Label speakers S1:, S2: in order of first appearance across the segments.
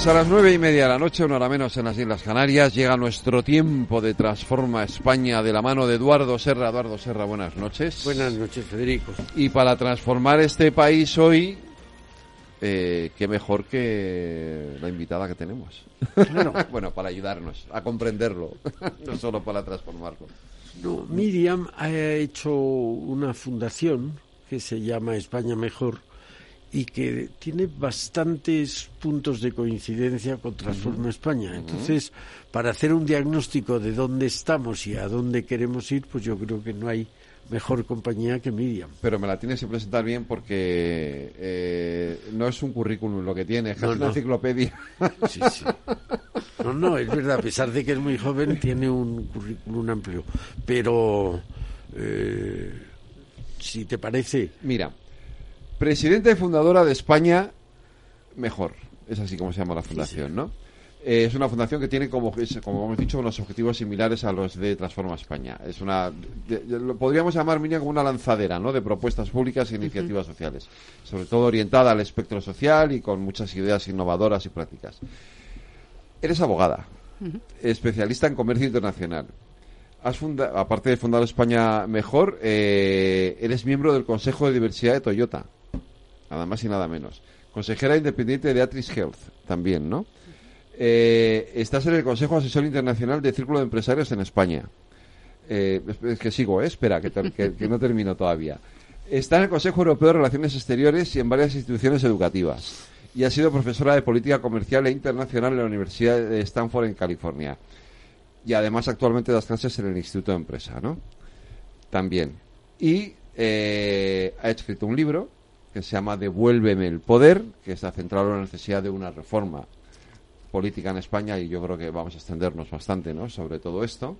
S1: Pues a las nueve y media de la noche, una hora menos en las Islas Canarias, llega nuestro tiempo de Transforma España de la mano de Eduardo Serra. Eduardo Serra, buenas noches.
S2: Buenas noches, Federico.
S1: Y para transformar este país hoy, eh, qué mejor que la invitada que tenemos. bueno, para ayudarnos a comprenderlo, no solo para transformarlo.
S2: No, Miriam ha hecho una fundación que se llama España Mejor y que tiene bastantes puntos de coincidencia con Transforma España. Entonces, para hacer un diagnóstico de dónde estamos y a dónde queremos ir, pues yo creo que no hay mejor compañía que Miriam.
S1: Pero me la tienes que presentar bien porque eh, no es un currículum lo que tiene, es una enciclopedia.
S2: Sí, sí. No, no, es verdad, a pesar de que es muy joven, tiene un currículum amplio. Pero, eh, si te parece...
S1: Mira, presidenta y fundadora de España Mejor. Es así como se llama la fundación, ¿no? Eh, es una fundación que tiene, como, como hemos dicho, unos objetivos similares a los de Transforma España. Es una, lo podríamos llamar, Miriam, como una lanzadera ¿no? de propuestas públicas e iniciativas sociales, sobre todo orientada al espectro social y con muchas ideas innovadoras y prácticas. Eres abogada, especialista en comercio internacional. Has funda, aparte de fundar España Mejor, eh, eres miembro del Consejo de Diversidad de Toyota, nada más y nada menos. Consejera independiente de Atris Health, también, ¿no? Eh, estás en el Consejo Asesor Internacional de Círculo de Empresarios en España. Eh, es que sigo, ¿eh? espera, que, que, no termino todavía. Está en el Consejo Europeo de Relaciones Exteriores y en varias instituciones educativas. Y ha sido profesora de Política Comercial e Internacional en la Universidad de Stanford, en California. Y además actualmente das clases en el Instituto de Empresa, ¿no? También. Y eh, ha escrito un libro que se llama Devuélveme el Poder, que está centrado en la necesidad de una reforma política en España y yo creo que vamos a extendernos bastante ¿no? sobre todo esto.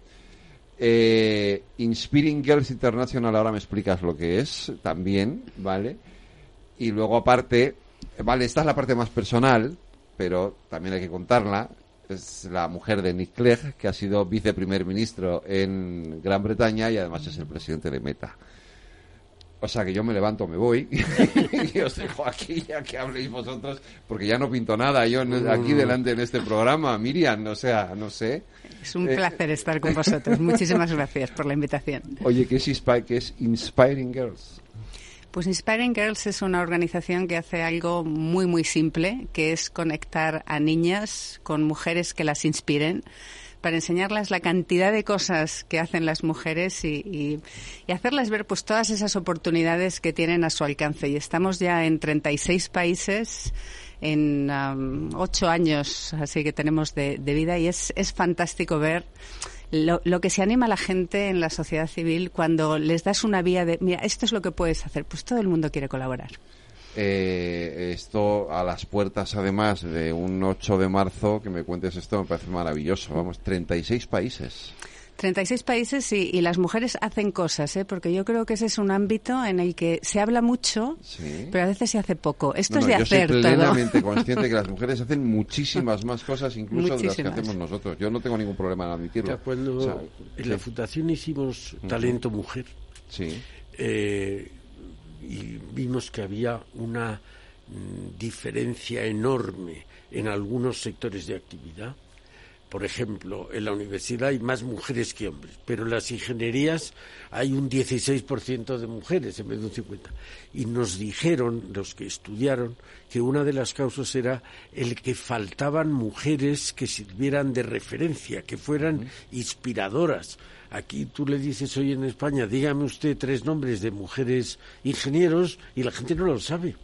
S1: Eh, Inspiring Girls International, ahora me explicas lo que es también, ¿vale? Y luego aparte, vale, esta es la parte más personal, pero también hay que contarla. Es la mujer de Nick Clegg, que ha sido viceprimer ministro en Gran Bretaña y además es el presidente de Meta. O sea que yo me levanto, me voy y os dejo aquí ya que habléis vosotros, porque ya no pinto nada yo aquí delante en este programa. Miriam, o sea, no sé.
S3: Es un placer estar con vosotros. Muchísimas gracias por la invitación.
S1: Oye, ¿qué es, qué es Inspiring Girls?
S3: Pues Inspiring Girls es una organización que hace algo muy, muy simple, que es conectar a niñas con mujeres que las inspiren para enseñarlas la cantidad de cosas que hacen las mujeres y, y, hacerlas ver pues todas esas oportunidades que tienen a su alcance. Y estamos ya en 36 países en um, ocho años así que tenemos de, de vida y es, es fantástico ver lo, lo, que se anima a la gente en la sociedad civil cuando les das una vía de, mira, esto es lo que puedes hacer, pues todo el mundo quiere colaborar.
S1: Eh, esto a las puertas, además de un 8 de marzo, que me cuentes esto, me parece maravilloso. Vamos, 36 países.
S3: 36 países y, y, las mujeres hacen cosas, ¿eh? porque yo creo que ese es un ámbito en el que se habla mucho, sí. pero a veces se hace poco. Esto
S1: no,
S3: es de
S1: yo
S3: hacer
S1: soy
S3: todo.
S1: plenamente consciente que las mujeres hacen muchísimas más cosas incluso de las que hacemos nosotros. Yo no tengo ningún problema en admitirlo.
S2: Cuando
S1: o sea,
S2: en
S1: sí.
S2: la fundación hicimos Talento Mujer,
S1: sí.
S2: eh, y vimos que había una mm, diferencia enorme en algunos sectores de actividad por ejemplo, en la universidad hay más mujeres que hombres, pero en las ingenierías hay un 16% de mujeres en vez de un 50%. Y nos dijeron, los que estudiaron, que una de las causas era el que faltaban mujeres que sirvieran de referencia, que fueran inspiradoras. Aquí tú le dices hoy en España, dígame usted tres nombres de mujeres ingenieros y la gente no lo sabe.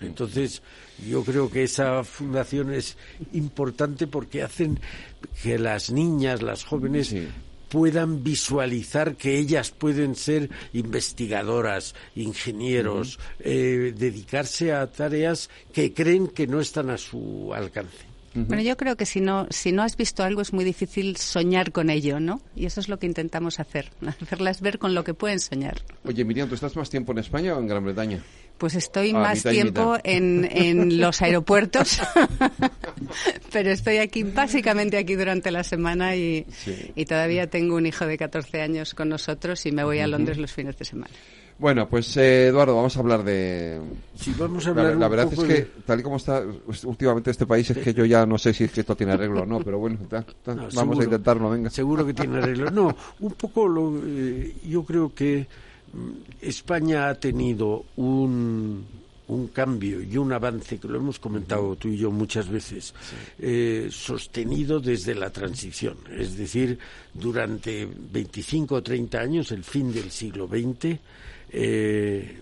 S2: Entonces, yo creo que esa fundación es importante porque hacen que las niñas, las jóvenes, puedan visualizar que ellas pueden ser investigadoras, ingenieros, eh, dedicarse a tareas que creen que no están a su alcance.
S3: Bueno, yo creo que si no, si no has visto algo es muy difícil soñar con ello, ¿no? Y eso es lo que intentamos hacer, hacerlas ver con lo que pueden soñar.
S1: Oye, Miriam, ¿tú estás más tiempo en España o en Gran Bretaña?
S3: Pues estoy ah, más tiempo en, en, los aeropuertos, pero estoy aquí, básicamente aquí durante la semana y, y, todavía tengo un hijo de 14 años con nosotros y me voy a Londres los fines de semana.
S1: Bueno, pues eh, Eduardo, vamos a hablar de...
S2: Sí, vamos a hablar
S1: la, verdad es que, tal y como está últimamente este país, es que yo ya no sé si es que esto tiene arreglo o no, pero bueno, vamos a intentarlo, venga.
S2: Seguro que tiene arreglo. No, un poco lo, eh, yo creo que mm, España ha tenido un, un cambio y un avance, que lo hemos comentado tú y yo muchas veces, eh, sostenido desde la transición. Es decir, durante 25 o 30 años, el fin del siglo XX, eh,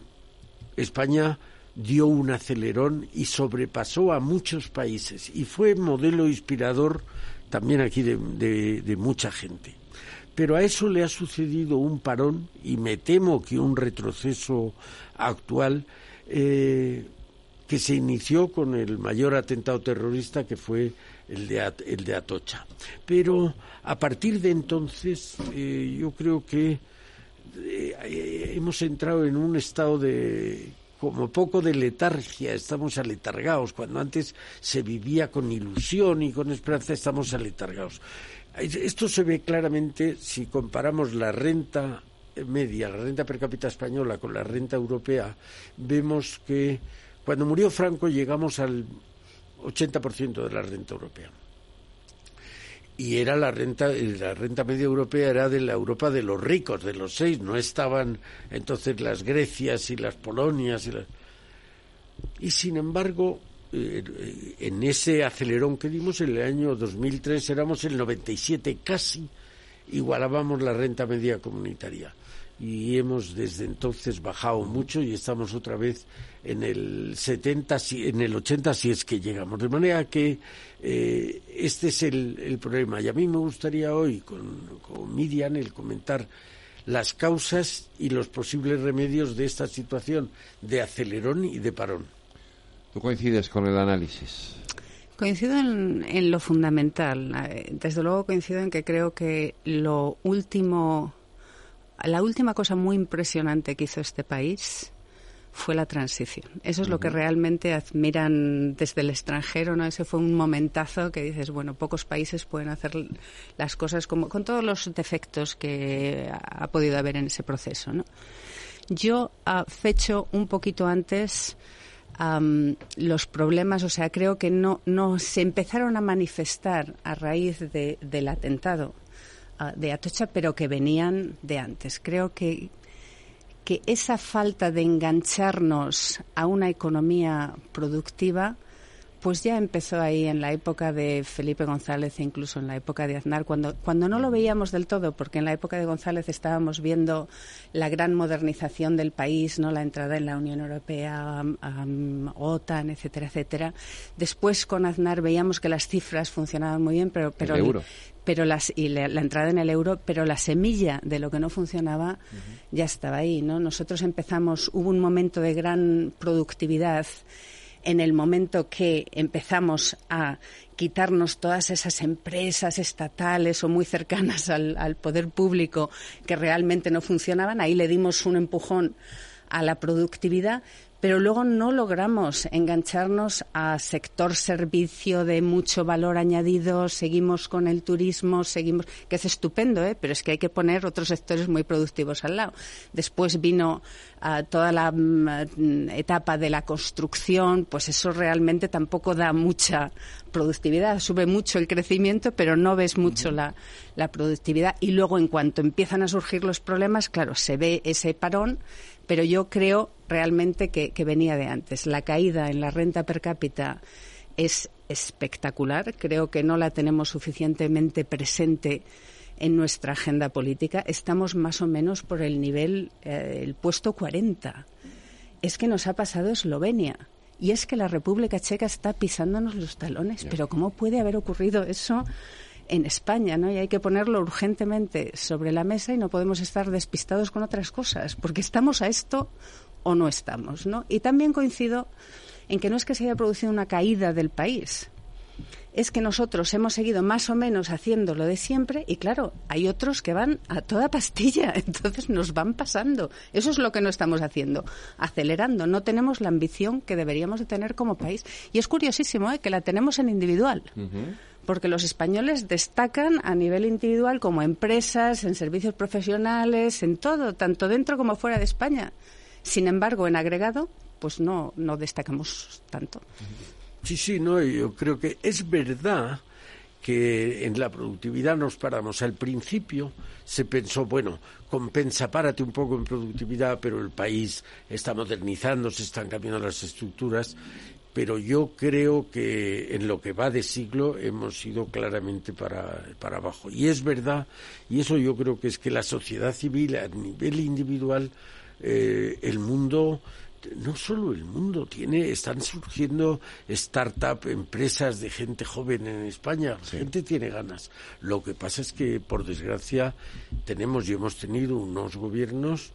S2: España dio un acelerón y sobrepasó a muchos países y fue modelo inspirador también aquí de, mucha gente. Pero a eso le ha sucedido un parón y me temo que un retroceso actual eh, que se inició con el mayor atentado terrorista que fue el de, el de Atocha. Pero a partir de entonces eh, yo creo que eh, hemos entrado en un estado de como poco de letargia, estamos aletargados, cuando antes se vivía con ilusión y con esperanza, estamos aletargados. Esto se ve claramente si comparamos la renta media, la renta per cápita española con la renta europea, vemos que cuando murió Franco llegamos al 80% de la renta europea y era la renta la renta media europea era de la Europa de los ricos de los seis no estaban entonces las Grecias y las Polonias y, y sin embargo eh, en ese acelerón que dimos en el año 2003 éramos el 97 casi igualábamos la renta media comunitaria y hemos desde entonces bajado mucho y estamos otra vez en el 70, en el 80 si es que llegamos. De manera que eh, este es el, problema. Y a mí me gustaría hoy con, con Miriam el comentar las causas y los posibles remedios de esta situación de acelerón y de parón.
S1: ¿Tú coincides con el análisis?
S3: Coincido en, en, lo fundamental. Eh, desde luego coincido en que creo que lo último la última cosa muy impresionante que hizo este país fue la transición. Eso es lo que realmente admiran desde el extranjero, ¿no? Ese fue un momentazo que dices, bueno, pocos países pueden hacer las cosas como con todos los defectos que ha podido haber en ese proceso, ¿no? Yo uh, fecho un poquito antes los problemas, o sea, creo que no, no se empezaron a manifestar a raíz del atentado de Atocha, pero que venían de antes. Creo que, que esa falta de engancharnos a una economía productiva pues ya empezó ahí en la época de Felipe González e incluso en la época de Aznar, cuando, cuando no lo veíamos del todo, porque en la época de González estábamos viendo la gran modernización del país, no la entrada en la Unión Europea, OTAN, etcétera, etcétera. Después con Aznar veíamos que las cifras funcionaban muy bien, pero, pero, pero las, y la, entrada en el euro, pero la semilla de lo que no funcionaba ya estaba ahí, ¿no? Nosotros empezamos, hubo un momento de gran productividad en el momento que empezamos a quitarnos todas esas empresas estatales o muy cercanas al, poder público que realmente no funcionaban, ahí le dimos un empujón a la productividad, pero luego no logramos engancharnos a sector servicio de mucho valor añadido, seguimos con el turismo, seguimos, que es estupendo, ¿eh? pero es que hay que poner otros sectores muy productivos al lado. Después vino uh, toda la um, etapa de la construcción, pues eso realmente tampoco da mucha productividad, sube mucho el crecimiento, pero no ves mucho la, la productividad. Y luego, en cuanto empiezan a surgir los problemas, claro, se ve ese parón pero yo creo realmente que, venía de antes. La caída en la renta per cápita es espectacular. Creo que no la tenemos suficientemente presente en nuestra agenda política. Estamos más o menos por el nivel, eh, el puesto 40. Es que nos ha pasado Eslovenia. Y es que la República Checa está pisándonos los talones. Pero ¿cómo puede haber ocurrido eso en España, ¿no? Y hay que ponerlo urgentemente sobre la mesa y no podemos estar despistados con otras cosas, porque estamos a esto o no estamos, ¿no? Y también coincido en que no es que se haya producido una caída del país, es que nosotros hemos seguido más o menos haciendo lo de siempre y claro, hay otros que van a toda pastilla, entonces nos van pasando. Eso es lo que no estamos haciendo, acelerando. No tenemos la ambición que deberíamos de tener como país. Y es curiosísimo ¿eh? que la tenemos en individual porque los españoles destacan a nivel individual como empresas, en servicios profesionales, en todo, tanto dentro como fuera de España. Sin embargo, en agregado, pues no, no destacamos tanto.
S2: Sí, sí, no, yo creo que es verdad que en la productividad nos paramos. Al principio se pensó, bueno, compensa, párate un poco en productividad, pero el país está modernizando, se están cambiando las estructuras pero yo creo que en lo que va de siglo hemos ido claramente para, para abajo. Y es verdad, y eso yo creo que es que la sociedad civil a nivel individual, eh, el mundo, no solo el mundo, tiene, están surgiendo start-up, empresas de gente joven en España, la gente tiene ganas. Lo que pasa es que, por desgracia, tenemos y hemos tenido unos gobiernos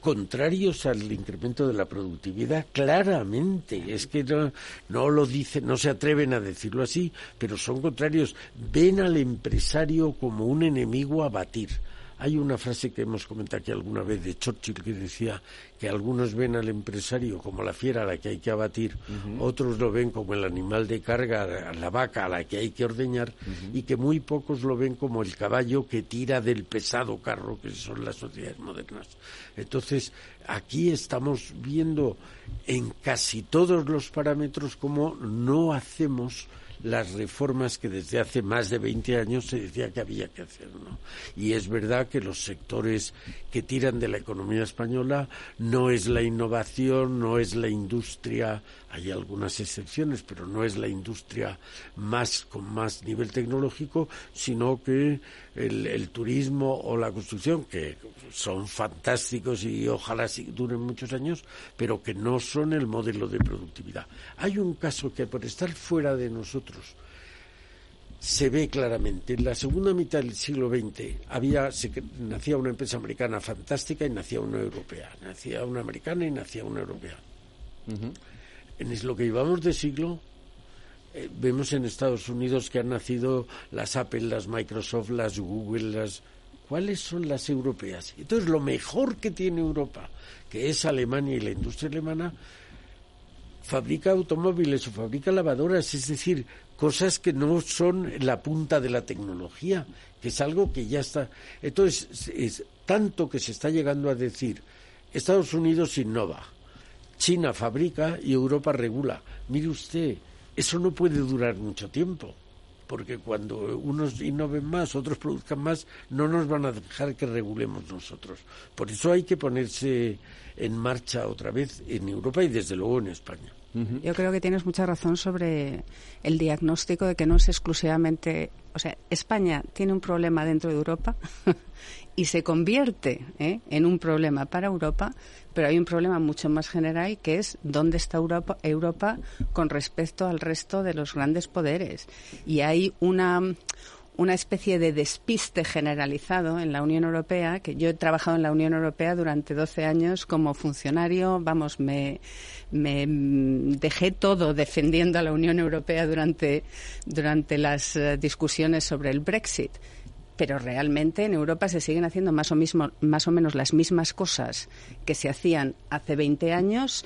S2: contrarios al incremento de la productividad, claramente. Es que no, no lo dicen, no se atreven a decirlo así, pero son contrarios. Ven al empresario como un enemigo a batir. Hay una frase que hemos comentado aquí alguna vez de Churchill que decía que algunos ven al empresario como la fiera a la que hay que abatir, otros lo ven como el animal de carga, la vaca a la que hay que ordeñar, y que muy pocos lo ven como el caballo que tira del pesado carro que son las sociedades modernas. Entonces, aquí estamos viendo en casi todos los parámetros cómo no hacemos las reformas que desde hace más de 20 años se decía que había que hacer. ¿no? Y es verdad que los sectores que tiran de la economía española no es la innovación, no es la industria, hay algunas excepciones, pero no es la industria más con más nivel tecnológico, sino que el, el turismo o la construcción, que son fantásticos y ojalá duren muchos años, pero que no son el modelo de productividad. Hay un caso que por estar fuera de nosotros se ve claramente. En la segunda mitad del siglo XX había, nacía una empresa americana fantástica y nacía una europea. Nacía una americana y nacía una europea. En lo que llevamos de siglo, eh, vemos en Estados Unidos que han nacido las Apple, las Microsoft, las Google, las ¿Cuáles son las europeas? Entonces, lo mejor que tiene Europa, que es Alemania y la industria alemana, fabrica automóviles o fabrica lavadoras, es decir, cosas que no son la punta de la tecnología, que es algo que ya está. Entonces, es tanto que se está llegando a decir, Estados Unidos innova, China fabrica y Europa regula. Mire usted, eso no puede durar mucho tiempo porque cuando unos innoven más, otros produzcan más, no nos van a dejar que regulemos nosotros. Por eso hay que ponerse en marcha otra vez en Europa y desde luego en España.
S3: Yo creo que tienes mucha razón sobre el diagnóstico de que no es exclusivamente, o sea, España tiene un problema dentro de Europa y se convierte ¿eh? en un problema para Europa, pero hay un problema mucho más general que es dónde está Europa, Europa con respecto al resto de los grandes poderes. Y hay una una especie de despiste generalizado en la Unión Europea, que yo he trabajado en la Unión Europea durante 12 años como funcionario, vamos, me, me dejé todo defendiendo a la Unión Europea durante, durante las eh, discusiones sobre el Brexit pero realmente en Europa se siguen haciendo más o, mismo, más o menos las mismas cosas que se hacían hace 20 años.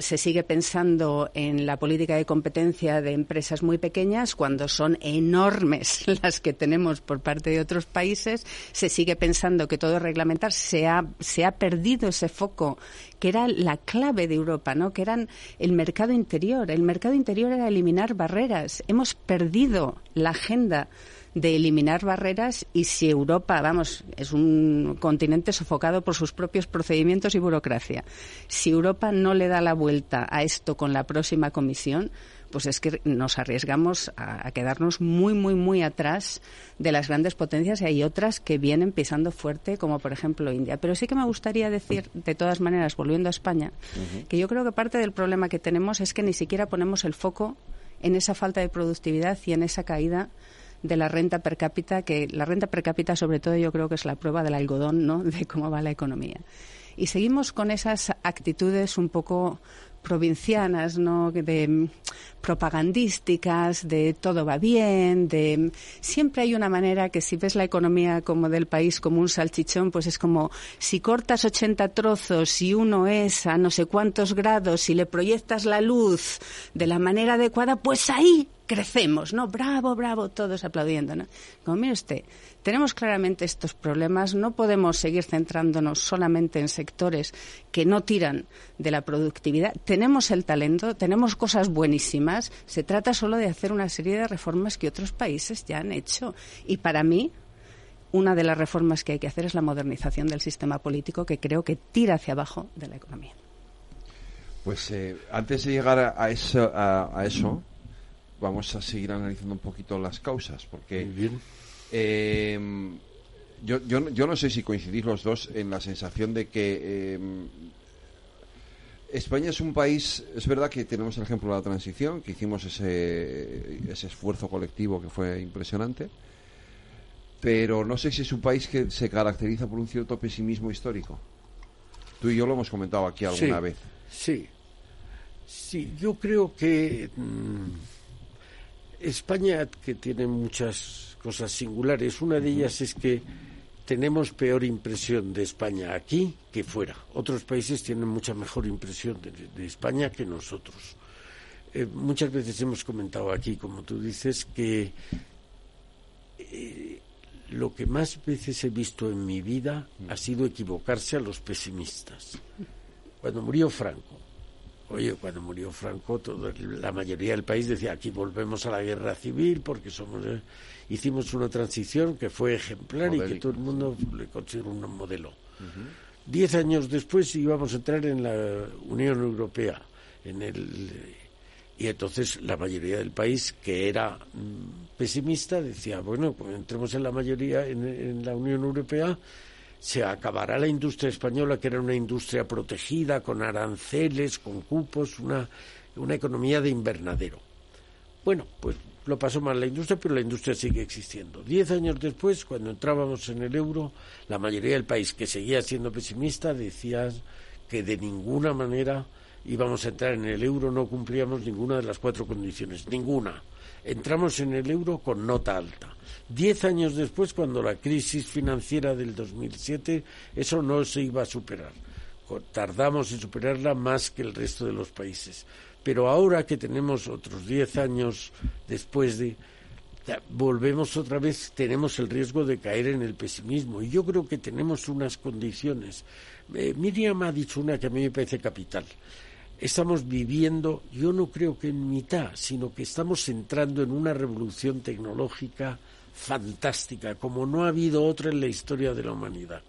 S3: se sigue pensando en la política de competencia de empresas muy pequeñas cuando son enormes las que tenemos por parte de otros países. Se sigue pensando que todo es reglamentar. Se ha, se ha perdido ese foco que era la clave de Europa, ¿no? que eran el mercado interior. El mercado interior era eliminar barreras. Hemos perdido la agenda de eliminar barreras y si Europa, vamos, es un continente sofocado por sus propios procedimientos y burocracia, si Europa no le da la vuelta a esto con la próxima comisión, pues es que nos arriesgamos a, quedarnos muy, muy, muy atrás de las grandes potencias. Y hay otras que vienen pisando fuerte, como por ejemplo India. Pero sí que me gustaría decir, de todas maneras, volviendo a España, que yo creo que parte del problema que tenemos es que ni siquiera ponemos el foco en esa falta de productividad y en esa caída de la renta per cápita, que la renta per cápita sobre todo yo creo que es la prueba del algodón, ¿no?, de cómo va la economía. Y seguimos con esas actitudes un poco provincianas, ¿no? de propagandísticas, de todo va bien, de siempre hay una manera que si ves la economía como del país como un salchichón, pues es como si cortas 80 trozos y uno es a no sé cuántos grados y le proyectas la luz de la manera adecuada, pues ahí crecemos, ¿no? Bravo, bravo, todos aplaudiendo, ¿no? Como mire usted, tenemos claramente estos problemas, no podemos seguir centrándonos solamente en sectores que no tiran de la productividad. Tenemos el talento, tenemos cosas buenísimas, se trata solo de hacer una serie de reformas que otros países ya han hecho. Y para mí, una de las reformas que hay que hacer es la modernización del sistema político que creo que tira hacia abajo de la economía.
S1: Pues eh, antes de llegar a, eso, a eso vamos a seguir analizando un poquito las causas, porque eh, yo, yo, yo, no sé si coincidís los dos en la sensación de que eh, España es un país, es verdad que tenemos el ejemplo de la transición, que hicimos ese, ese esfuerzo colectivo que fue impresionante, pero no sé si es un país que se caracteriza por un cierto pesimismo histórico. Tú y yo lo hemos comentado aquí alguna vez.
S2: Sí, sí, yo creo que... Mm, España, que tiene muchas cosas singulares, una de ellas es que tenemos peor impresión de España aquí que fuera. Otros países tienen mucha mejor impresión de, España que nosotros. Eh, muchas veces hemos comentado aquí, como tú dices, que eh, lo que más veces he visto en mi vida ha sido equivocarse a los pesimistas. Cuando murió Franco, Oye, cuando murió Franco, la mayoría del país decía aquí volvemos a la guerra civil porque somos eh, hicimos una transición que fue ejemplar y que todo el mundo le consideró un modelo. Diez años después íbamos a entrar en la Unión Europea, en el y entonces la mayoría del país que era mm, pesimista decía bueno pues entremos en la mayoría en la Unión Europea se acabará la industria española, que era una industria protegida, con aranceles, con cupos, una, una economía de invernadero. Bueno, pues lo pasó mal la industria, pero la industria sigue existiendo. Diez años después, cuando entrábamos en el euro, la mayoría del país que seguía siendo pesimista decía que de ninguna manera íbamos a entrar en el euro, no cumplíamos ninguna de las cuatro condiciones, ninguna. Entramos en el euro con nota alta. Diez años después, cuando la crisis financiera del 2007, eso no se iba a superar. Tardamos en superarla más que el resto de los países. Pero ahora que tenemos otros diez años después de volvemos otra vez, tenemos el riesgo de caer en el pesimismo. Y yo creo que tenemos unas condiciones. Eh, Miriam ha dicho una que a mí me parece capital estamos viviendo, yo no creo que en mitad, sino que estamos entrando en una revolución tecnológica fantástica, como no ha habido otra en la historia de la humanidad.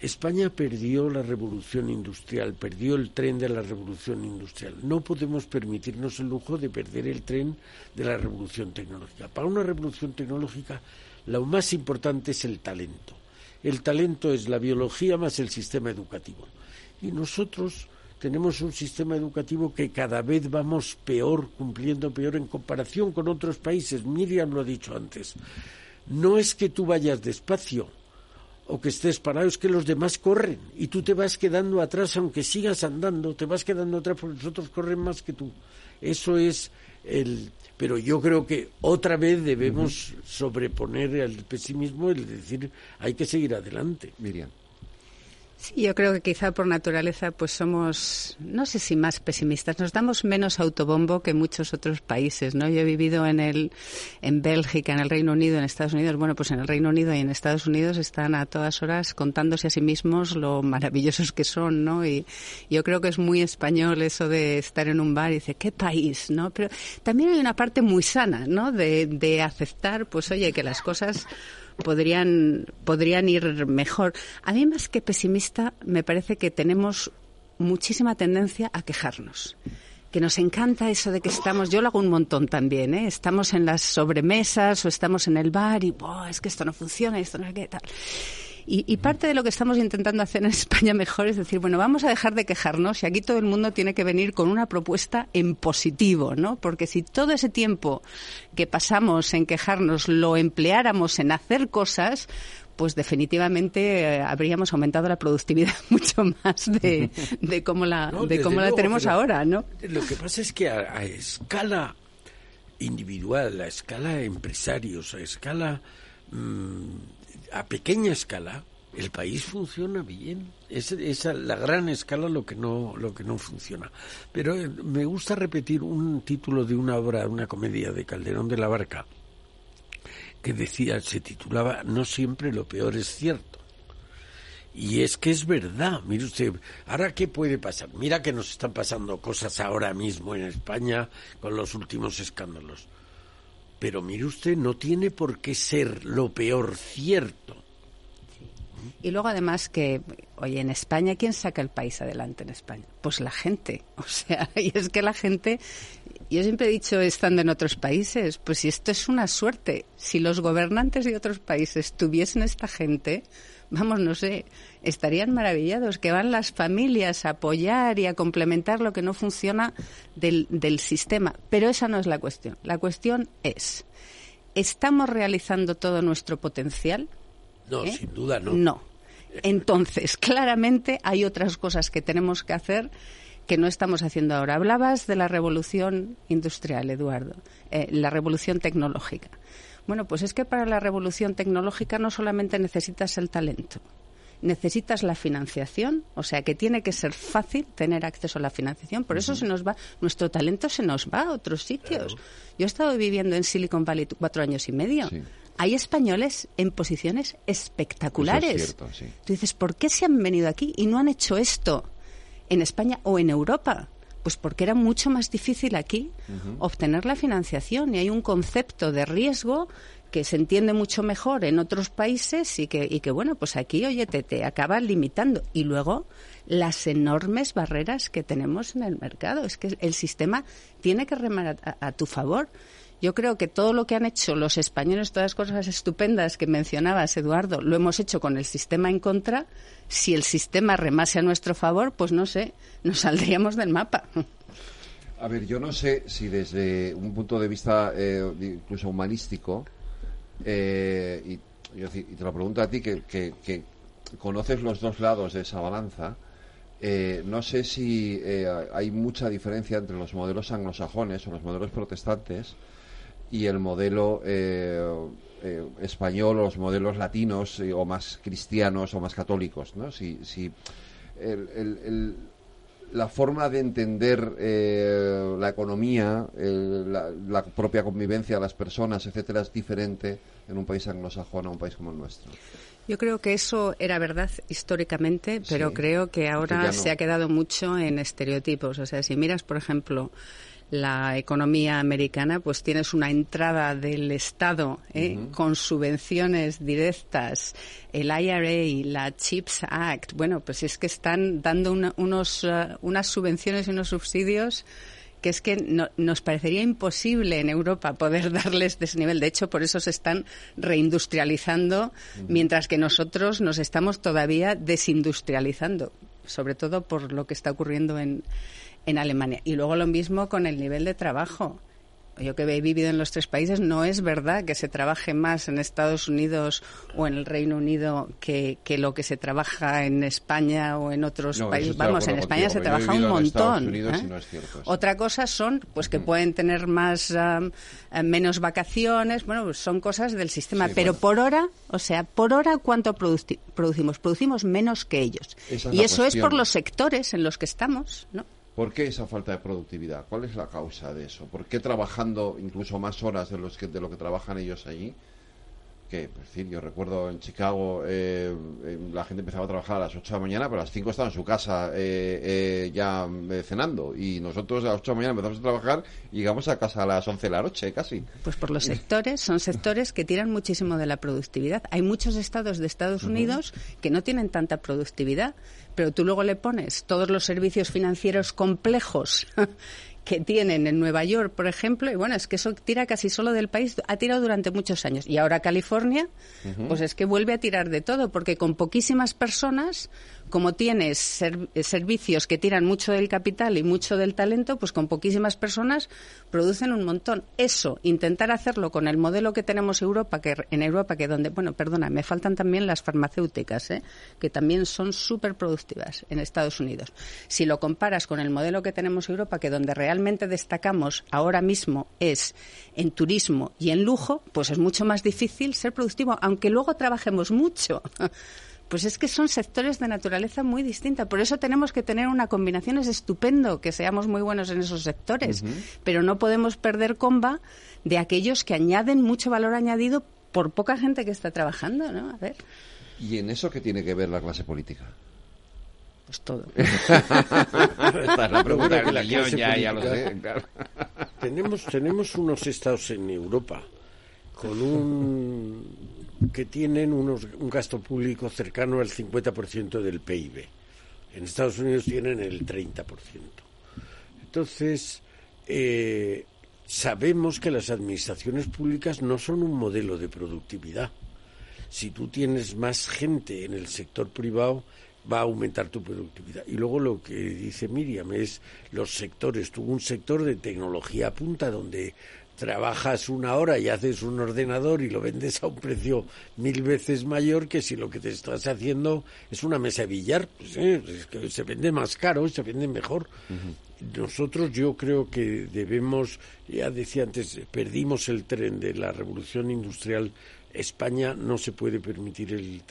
S2: España perdió la revolución industrial, perdió el tren de la revolución industrial. No podemos permitirnos el lujo de perder el tren de la revolución tecnológica. Para una revolución tecnológica, lo más importante es el talento. El talento es la biología más el sistema educativo. Y nosotros tenemos un sistema educativo que cada vez vamos peor, cumpliendo peor en comparación con otros países. Miriam lo ha dicho antes. No es que tú vayas despacio o que estés parado, es que los demás corren y tú te vas quedando atrás, aunque sigas andando, te vas quedando atrás porque los otros corren más que tú. Eso es el. pero yo creo que otra vez debemos sobreponer al pesimismo el decir hay que seguir adelante.
S1: Miriam.
S3: Sí, yo creo que quizá por naturaleza pues somos, no sé si más pesimistas, nos damos menos autobombo que muchos otros países, ¿no? Yo he vivido en el, en Bélgica, en el Reino Unido, en Estados Unidos. Bueno, pues en el Reino Unido y en Estados Unidos están a todas horas contándose a sí mismos lo maravillosos que son, ¿no? Y yo creo que es muy español eso de estar en un bar y decir, ¿qué país, no? Pero también hay una parte muy sana, ¿no? De, de aceptar, pues oye, que las cosas podrían, podrían ir mejor. A mí más que pesimista me parece que tenemos muchísima tendencia a quejarnos que nos encanta eso de que estamos, yo lo hago un montón también, ¿eh? estamos en las sobremesas o estamos en el bar y, es que esto no funciona, esto no es que tal. Y, parte de lo que estamos intentando hacer en España mejor es decir, bueno, vamos a dejar de quejarnos y aquí todo el mundo tiene que venir con una propuesta en positivo, ¿no? Porque si todo ese tiempo que pasamos en quejarnos lo empleáramos en hacer cosas, pues definitivamente eh, habríamos aumentado la productividad mucho más de, de cómo la, de cómo la tenemos ahora, ¿no?
S2: Lo que pasa es que a, escala individual, a escala empresarios, a escala mm, a pequeña escala el país funciona bien. Es, a la gran escala lo que no lo que no funciona. Pero eh, me gusta repetir un título de una obra, una comedia de Calderón de la Barca que decía, se titulaba No siempre lo peor es cierto. Y es que es verdad, mire usted, ahora qué puede pasar. Mira que nos están pasando cosas ahora mismo en España con los últimos escándalos. Pero mire usted, no tiene por qué ser lo peor cierto.
S3: Y luego además que, oye, en España, ¿quién saca el país adelante en España? Pues la gente. O sea, y es que la gente, yo siempre he dicho, estando en otros países, pues si esto es una suerte, si los gobernantes de otros países tuviesen esta gente, vamos, no sé, estarían maravillados, que van las familias a apoyar y a complementar lo que no funciona del, del sistema. Pero esa no es la cuestión. La cuestión es, ¿estamos realizando todo nuestro potencial?
S2: No, ¿Eh? sin duda no.
S3: No. Entonces, claramente hay otras cosas que tenemos que hacer que no estamos haciendo ahora. Hablabas de la revolución industrial, Eduardo, eh, la revolución tecnológica. Bueno, pues es que para la revolución tecnológica no solamente necesitas el talento, necesitas la financiación, o sea que tiene que ser fácil tener acceso a la financiación. Por eso se nos va, nuestro talento se nos va a otros sitios. Yo he estado viviendo en Silicon Valley cuatro años y medio. Hay españoles en posiciones espectaculares. Tú dices, ¿por qué se han venido aquí y no han hecho esto en España o en Europa? Pues porque era mucho más difícil aquí obtener la financiación y hay un concepto de riesgo que se entiende mucho mejor en otros países y que, y que bueno, pues aquí, oye, te, te acaba limitando. Y luego las enormes barreras que tenemos en el mercado. Es que el sistema tiene que remar a, tu favor. Yo creo que todo lo que han hecho los españoles, todas las cosas estupendas que mencionabas, Eduardo, lo hemos hecho con el sistema en contra. Si el sistema remase a nuestro favor, pues no sé, nos saldríamos del mapa.
S1: A ver, yo no sé si desde un punto de vista eh, incluso humanístico, eh, y, te lo pregunto a ti, que, conoces los dos lados de esa balanza, eh, no sé si eh, hay mucha diferencia entre los modelos anglosajones o los modelos protestantes y el modelo español o los modelos latinos o más cristianos o más católicos, ¿no? Si, si la forma de entender la economía, la, la, propia convivencia de las personas, etcétera, es diferente en un país anglosajón a un país como el nuestro.
S3: Yo creo que eso era verdad históricamente, pero creo que ahora se ha quedado mucho en estereotipos. O sea, si miras, por ejemplo, la economía americana, pues tienes una entrada del Estado ¿eh? con subvenciones directas, el IRA, la CHIPS Act. Bueno, pues es que están dando unos, uh, unas subvenciones y unos subsidios que es que nos parecería imposible en Europa poder darles de ese nivel. De hecho, por eso se están reindustrializando, mientras que nosotros nos estamos todavía desindustrializando, sobre todo por lo que está ocurriendo en, en Alemania. Y luego lo mismo con el nivel de trabajo. yo que he vivido en los tres países, no es verdad que se trabaje más en Estados Unidos o en el Reino Unido que, que lo que se trabaja en España o en otros países. Vamos, en España se trabaja un montón. ¿eh? Otra cosa son pues que pueden tener más eh, menos vacaciones, bueno, pues son cosas del sistema, pero por hora, o sea, por hora cuánto producimos? Producimos menos que ellos. y eso es por los sectores en los que estamos, ¿no?
S1: ¿Por qué esa falta de productividad? ¿Cuál es la causa de eso? ¿Por qué trabajando incluso más horas de, los que, de lo que trabajan ellos allí? Que, pues, decir, yo recuerdo en Chicago eh, eh, la gente empezaba a trabajar a las 8 de la mañana, pero a las 5 estaba en su casa eh, ya cenando. Y nosotros a las 8 de la mañana empezamos a trabajar y llegamos a casa a las 11 de la noche casi.
S3: Pues por los sectores, son sectores que tiran muchísimo de la productividad. Hay muchos estados de Estados Unidos que no tienen tanta productividad, pero tú luego le pones todos los servicios financieros complejos que tienen en Nueva York, por ejemplo, y bueno, es que eso tira casi solo del país, ha tirado durante muchos años. Y ahora California, pues es que vuelve a tirar de todo, porque con poquísimas personas como tienes eh, servicios que tiran mucho del capital y mucho del talento, pues con poquísimas personas producen un montón. Eso, intentar hacerlo con el modelo que tenemos Europa, que en Europa, que donde, bueno, perdona, me faltan también las farmacéuticas, ¿eh? que también son súper productivas en Estados Unidos. Si lo comparas con el modelo que tenemos Europa, que donde realmente destacamos ahora mismo es en turismo y en lujo, pues es mucho más difícil ser productivo, aunque luego trabajemos mucho. Pues es que son sectores de naturaleza muy distinta. Por eso tenemos que tener una combinación. Es estupendo que seamos muy buenos en esos sectores, pero no podemos perder comba de aquellos que añaden mucho valor añadido por poca gente que está trabajando, ¿no? A ver.
S1: ¿Y en eso qué tiene que ver la clase política?
S3: Pues todo.
S1: Esta es la pregunta que la ya, ya lo sé.
S2: Tenemos, tenemos unos estados en Europa con un que tienen unos, un gasto público cercano al 50% del PIB. En Estados Unidos tienen el 30%. Entonces, eh, sabemos que las administraciones públicas no son un modelo de productividad. Si tú tienes más gente en el sector privado, va a aumentar tu productividad. Y luego lo que dice Miriam es los sectores. Tuvo un sector de tecnología punta donde trabajas una hora y haces un ordenador y lo vendes a un precio mil veces mayor que si lo que te estás haciendo es una mesa de billar, pues, ¿eh? es que se vende más caro, se vende mejor. Nosotros yo creo que debemos, ya decía antes, perdimos el tren de la revolución industrial España no se puede permitir el,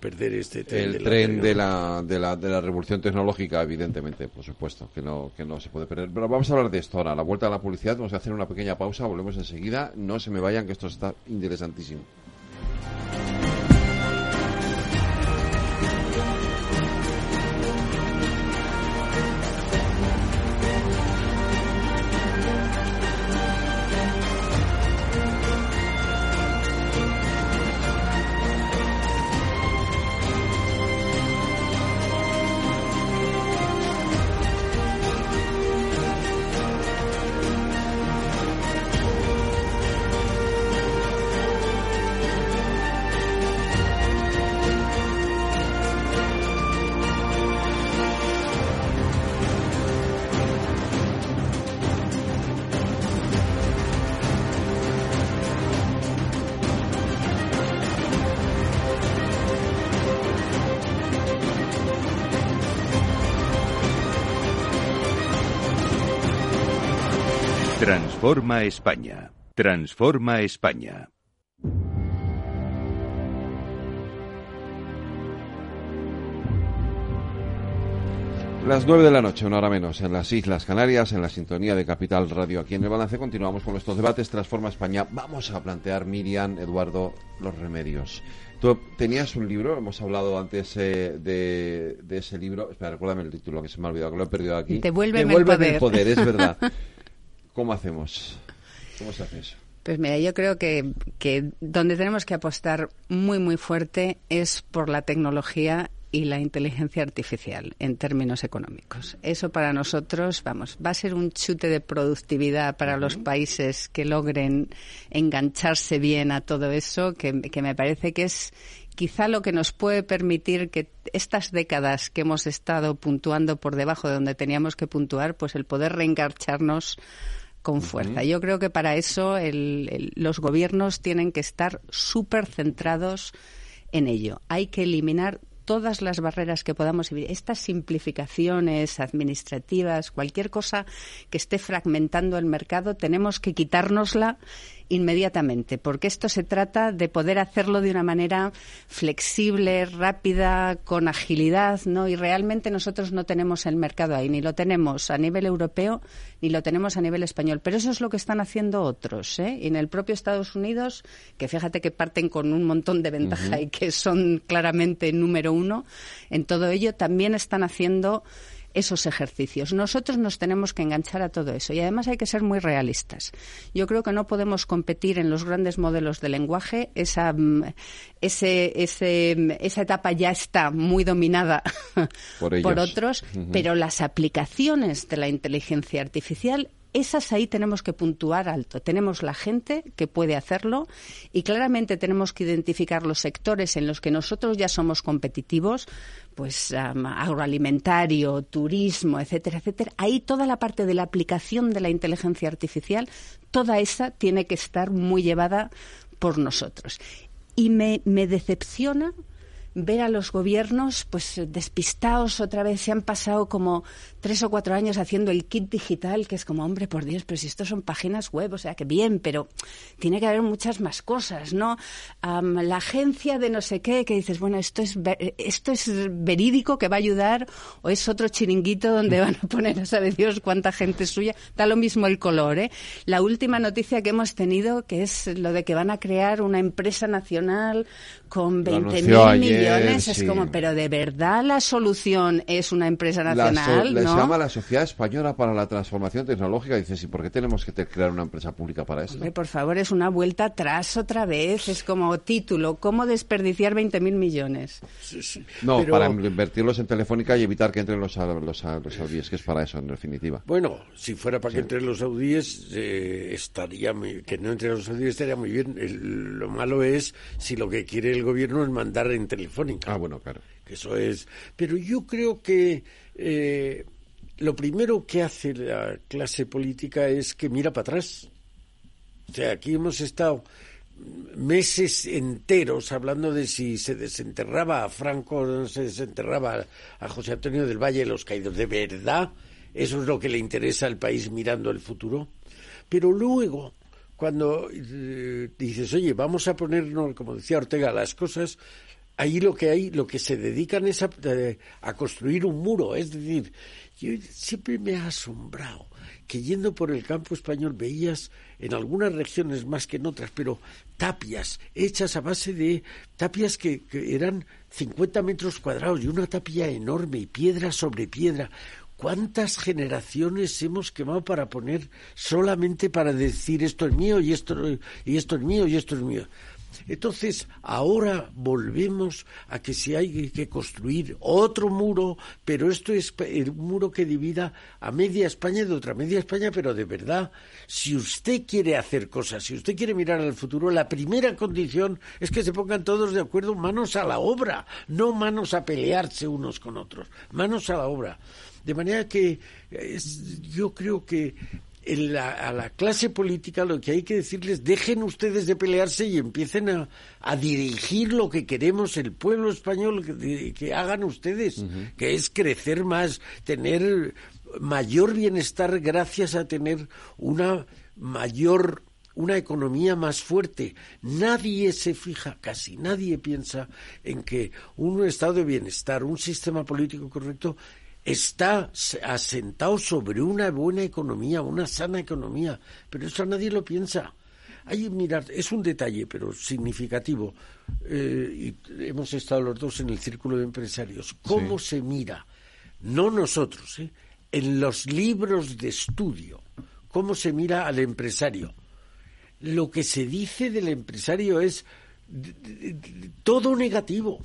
S2: perder este
S1: tren. El tren de la, de, la, de la revolución tecnológica, evidentemente, por supuesto, que no, que no se puede perder. Pero vamos a hablar de esto ahora. A la vuelta de la publicidad vamos a hacer una pequeña pausa, volvemos enseguida. No se me vayan, que esto está interesantísimo.
S4: Transforma España. Transforma España.
S1: Las nueve de la noche, una hora menos, en las Islas Canarias, en la sintonía de Capital Radio. Aquí en el balance continuamos con nuestros debates Transforma España. Vamos a plantear, Miriam, Eduardo, los remedios. Tú tenías un libro, hemos hablado antes eh, de, ese libro. Espera, recuérdame el título, que se me ha olvidado, que lo he perdido aquí.
S3: Devuélveme, el poder.
S1: el poder, es verdad. ¿Cómo hacemos? ¿Cómo se hace eso?
S3: Pues mira, yo creo que, que donde tenemos que apostar muy, muy fuerte es por la tecnología y la inteligencia artificial en términos económicos. Eso para nosotros, vamos, va a ser un chute de productividad para los países que logren engancharse bien a todo eso, que, que, me parece que es quizá lo que nos puede permitir que estas décadas que hemos estado puntuando por debajo de donde teníamos que puntuar, pues el poder reengarcharnos con fuerza. Yo creo que para eso los gobiernos tienen que estar súper centrados en ello. Hay que eliminar todas las barreras que podamos vivir, estas simplificaciones administrativas, cualquier cosa que esté fragmentando el mercado, tenemos que quitárnosla inmediatamente, porque esto se trata de poder hacerlo de una manera flexible, rápida, con agilidad, ¿no? Y realmente nosotros no tenemos el mercado ahí, ni lo tenemos a nivel europeo, ni lo tenemos a nivel español. Pero eso es lo que están haciendo otros, ¿eh? Y en el propio Estados Unidos, que fíjate que parten con un montón de ventaja y que son claramente número uno, en todo ello también están haciendo esos ejercicios. Nosotros nos tenemos que enganchar a todo eso y además hay que ser muy realistas. Yo creo que no podemos competir en los grandes modelos de lenguaje. Esa, mm, ese, ese, mm, esa etapa ya está muy dominada por, otros, pero las aplicaciones de la inteligencia artificial esas ahí tenemos que puntuar alto. Tenemos la gente que puede hacerlo y claramente tenemos que identificar los sectores en los que nosotros ya somos competitivos, pues agroalimentario, turismo, etcétera, etcétera. Ahí toda la parte de la aplicación de la inteligencia artificial, toda esa tiene que estar muy llevada por nosotros. Y me, decepciona ver a los gobiernos pues despistados otra vez. Se han pasado como tres o cuatro años haciendo el kit digital, que es como, hombre, por Dios, pero si esto son páginas web, o sea, que bien, pero tiene que haber muchas más cosas, ¿no? la agencia de no sé qué, que dices, bueno, esto es, esto es verídico que va a ayudar, o es otro chiringuito donde van a poner a saber Dios cuánta gente suya. Da lo mismo el color, ¿eh? La última noticia que hemos tenido, que es lo de que van a crear una empresa nacional con 20.000 millones, es como, pero de verdad la solución es una empresa nacional,
S1: ¿no? Se llama la Sociedad Española para la Transformación Tecnológica. Dices, ¿y por qué tenemos que crear una empresa pública para esto?
S3: por favor, es una vuelta atrás otra vez. Es como título, ¿cómo desperdiciar 20.000 millones?
S1: No, para invertirlos en Telefónica y evitar que entren los, los, saudíes, que es para eso, en definitiva.
S2: Bueno, si fuera para que entren los saudíes, eh, estaría que no entren los saudíes estaría muy bien. lo malo es si lo que quiere el gobierno es mandar en Telefónica.
S1: Ah, bueno, claro.
S2: Que eso es. Pero yo creo que eh, lo primero que hace la clase política es que mira para atrás. O sea, aquí hemos estado meses enteros hablando de si se desenterraba a Franco o no se desenterraba a José Antonio del Valle los caídos. ¿De verdad eso es lo que le interesa al país mirando el futuro? Pero luego, cuando eh, dices, oye, vamos a ponernos, como decía Ortega, las cosas, ahí lo que hay, lo que se dedican es a, a construir un muro. Es decir, yo siempre me ha asombrado que yendo por el campo español veías en algunas regiones más que en otras, pero tapias hechas a base de tapias que, eran 50 metros cuadrados y una tapia enorme y piedra sobre piedra. ¿Cuántas generaciones hemos quemado para poner solamente para decir esto es mío y esto, y esto es mío y esto es mío? Entonces, ahora volvemos a que si hay que construir otro muro, pero esto es el muro que divida a media España de otra media España, pero de verdad, si usted quiere hacer cosas, si usted quiere mirar al futuro, la primera condición es que se pongan todos de acuerdo, manos a la obra, no manos a pelearse unos con otros, manos a la obra. De manera que yo creo que a la clase política lo que hay que decirles, dejen ustedes de pelearse y empiecen a, dirigir lo que queremos el pueblo español que, hagan ustedes, que es crecer más, tener mayor bienestar gracias a tener una mayor una economía más fuerte. Nadie se fija, casi nadie piensa en que un estado de bienestar, un sistema político correcto está asentado sobre una buena economía, una sana economía, pero eso nadie lo piensa. Hay, mirar, es un detalle, pero significativo. Eh, y hemos estado los dos en el círculo de empresarios. ¿Cómo se mira? No nosotros, ¿eh? en los libros de estudio, cómo se mira al empresario. Lo que se dice del empresario es todo negativo.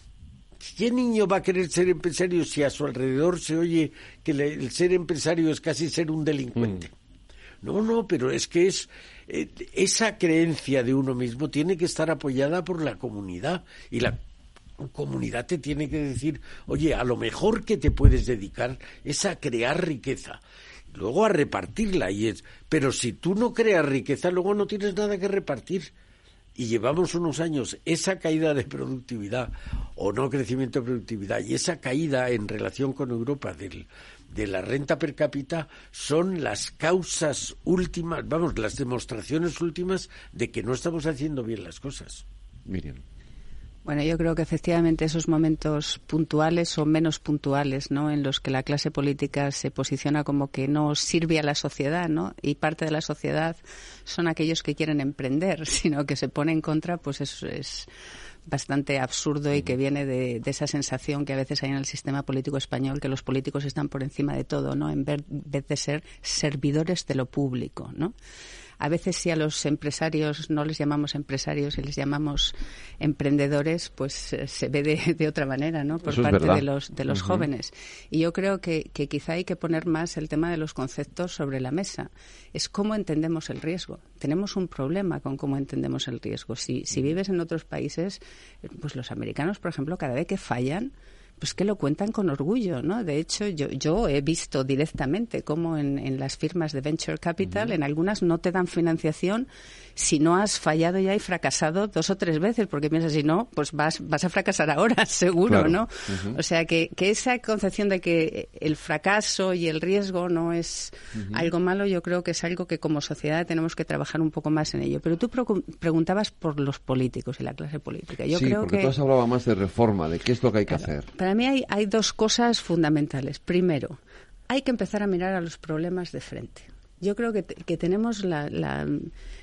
S2: ¿Qué niño va a querer ser empresario si a su alrededor se oye que el ser empresario es casi ser un delincuente? Mm. No, no, pero es que es eh, esa creencia de uno mismo tiene que estar apoyada por la comunidad y la comunidad te tiene que decir, oye, a lo mejor que te puedes dedicar es a crear riqueza. luego a repartirla. Y es, pero si tú no creas riqueza, luego no tienes nada que repartir. Y llevamos unos años esa caída de productividad o no crecimiento de productividad y esa caída en relación con Europa del, de la renta per cápita son las causas últimas, vamos, las demostraciones últimas de que no estamos haciendo bien las cosas.
S1: Miriam.
S3: Bueno, yo creo que efectivamente esos momentos puntuales o menos puntuales, ¿no? En los que la clase política se posiciona como que no sirve a la sociedad, ¿no? Y parte de la sociedad son aquellos que quieren emprender, sino que se pone en contra, pues eso es bastante absurdo y que viene de, esa sensación que a veces hay en el sistema político español que los políticos están por encima de todo, ¿no? En vez de ser servidores de lo público, ¿no? A veces si a los empresarios no les llamamos empresarios y les llamamos emprendedores, pues eh, se ve de, otra manera, ¿no? Por parte de los, de los jóvenes. Y yo creo que, que quizá hay que poner más el tema de los conceptos sobre la mesa. Es cómo entendemos el riesgo. Tenemos un problema con cómo entendemos el riesgo. Si, si vives en otros países, pues los americanos, por ejemplo, cada vez que fallan, pues que lo cuentan con orgullo, ¿no? De hecho, yo, yo he visto directamente cómo en, en las firmas de Venture Capital, en algunas no te dan financiación si no has fallado ya y fracasado dos o tres veces, porque piensas, si no, pues vas, vas a fracasar ahora, seguro, ¿no? O sea, que, que, esa concepción de que el fracaso y el riesgo no es algo malo, yo creo que es algo que como sociedad tenemos que trabajar un poco más en ello. Pero tú preguntabas por los políticos y la clase política. Yo
S1: sí,
S3: creo
S1: porque
S3: que...
S1: tú has hablado más de reforma, de qué es lo que hay que hacer.
S3: Para mí hay, hay dos cosas fundamentales. Primero, hay que empezar a mirar a los problemas de frente. Yo creo que, que tenemos la, la,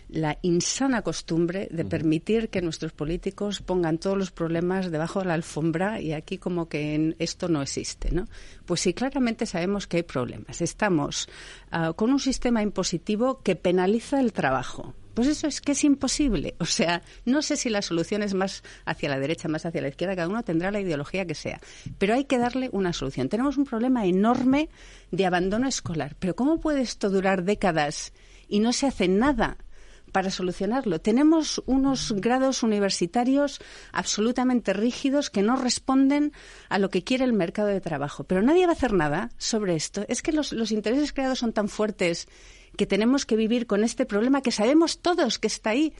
S3: la, insana costumbre de permitir que nuestros políticos pongan todos los problemas debajo de la alfombra y aquí como que en esto no existe, ¿no? Pues sí, claramente sabemos que hay problemas. Estamos uh, con un sistema impositivo que penaliza el trabajo pues eso es que es imposible. O sea, no sé si la solución es más hacia la derecha, más hacia la izquierda, cada uno tendrá la ideología que sea. Pero hay que darle una solución. Tenemos un problema enorme de abandono escolar. Pero ¿cómo puede esto durar décadas y no se hace nada? para solucionarlo. Tenemos unos grados universitarios absolutamente rígidos que no responden a lo que quiere el mercado de trabajo. Pero nadie va a hacer nada sobre esto. Es que los, los intereses creados son tan fuertes que tenemos que vivir con este problema que sabemos todos que está ahí,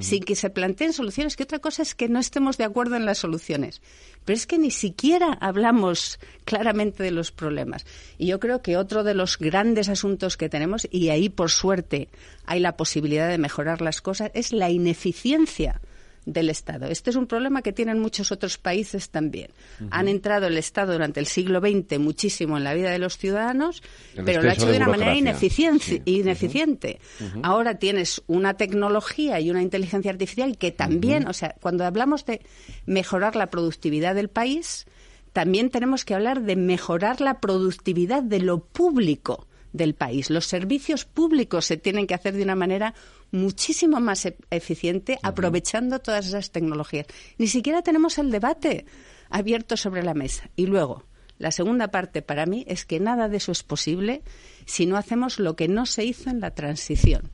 S3: sin que se planteen soluciones, que otra cosa es que no estemos de acuerdo en las soluciones. Pero es que ni siquiera hablamos claramente de los problemas. Y yo creo que otro de los grandes asuntos que tenemos, y ahí por suerte hay la posibilidad de mejorar las cosas, es la ineficiencia del Estado. Este es un problema que tienen muchos otros países también. Han entrado el Estado durante el siglo XX muchísimo en la vida de los ciudadanos, pero lo ha hecho de, una manera ineficiente. Ahora tienes una tecnología y una inteligencia artificial que también, o sea, cuando hablamos de mejorar la productividad del país, también tenemos que hablar de mejorar la productividad de lo público del país. Los servicios públicos se tienen que hacer de una manera muchísimo más e-, eficiente aprovechando todas esas tecnologías. Ni siquiera tenemos el debate abierto sobre la mesa. Y luego, la segunda parte para mí es que nada de eso es posible si no hacemos lo que no se hizo en la transición,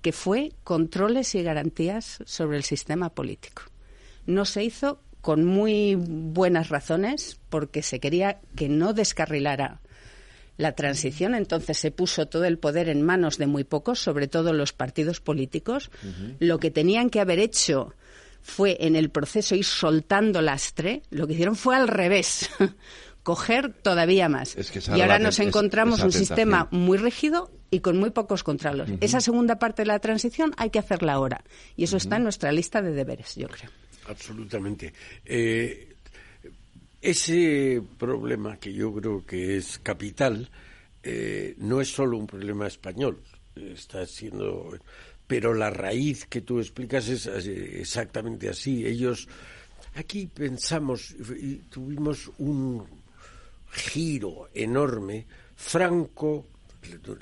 S3: que fue controles y garantías sobre el sistema político. No se hizo con muy buenas razones porque se quería que no descarrilara la transición, entonces se puso todo el poder en manos de muy pocos, sobre todo los partidos políticos. Lo que tenían que haber hecho fue en el proceso ir soltando lastre, lo que hicieron fue al revés, coger todavía más. y ahora nos encontramos un sistema muy rígido y con muy pocos controles. Esa segunda parte de la transición hay que hacerla ahora. Y eso está en nuestra lista de deberes, yo creo.
S2: Absolutamente. Eh, ese problema, que yo creo que es capital, eh, no es solo un problema español, está siendo. Pero la raíz que tú explicas es exactamente así. Ellos. Aquí pensamos y tuvimos un giro enorme. Franco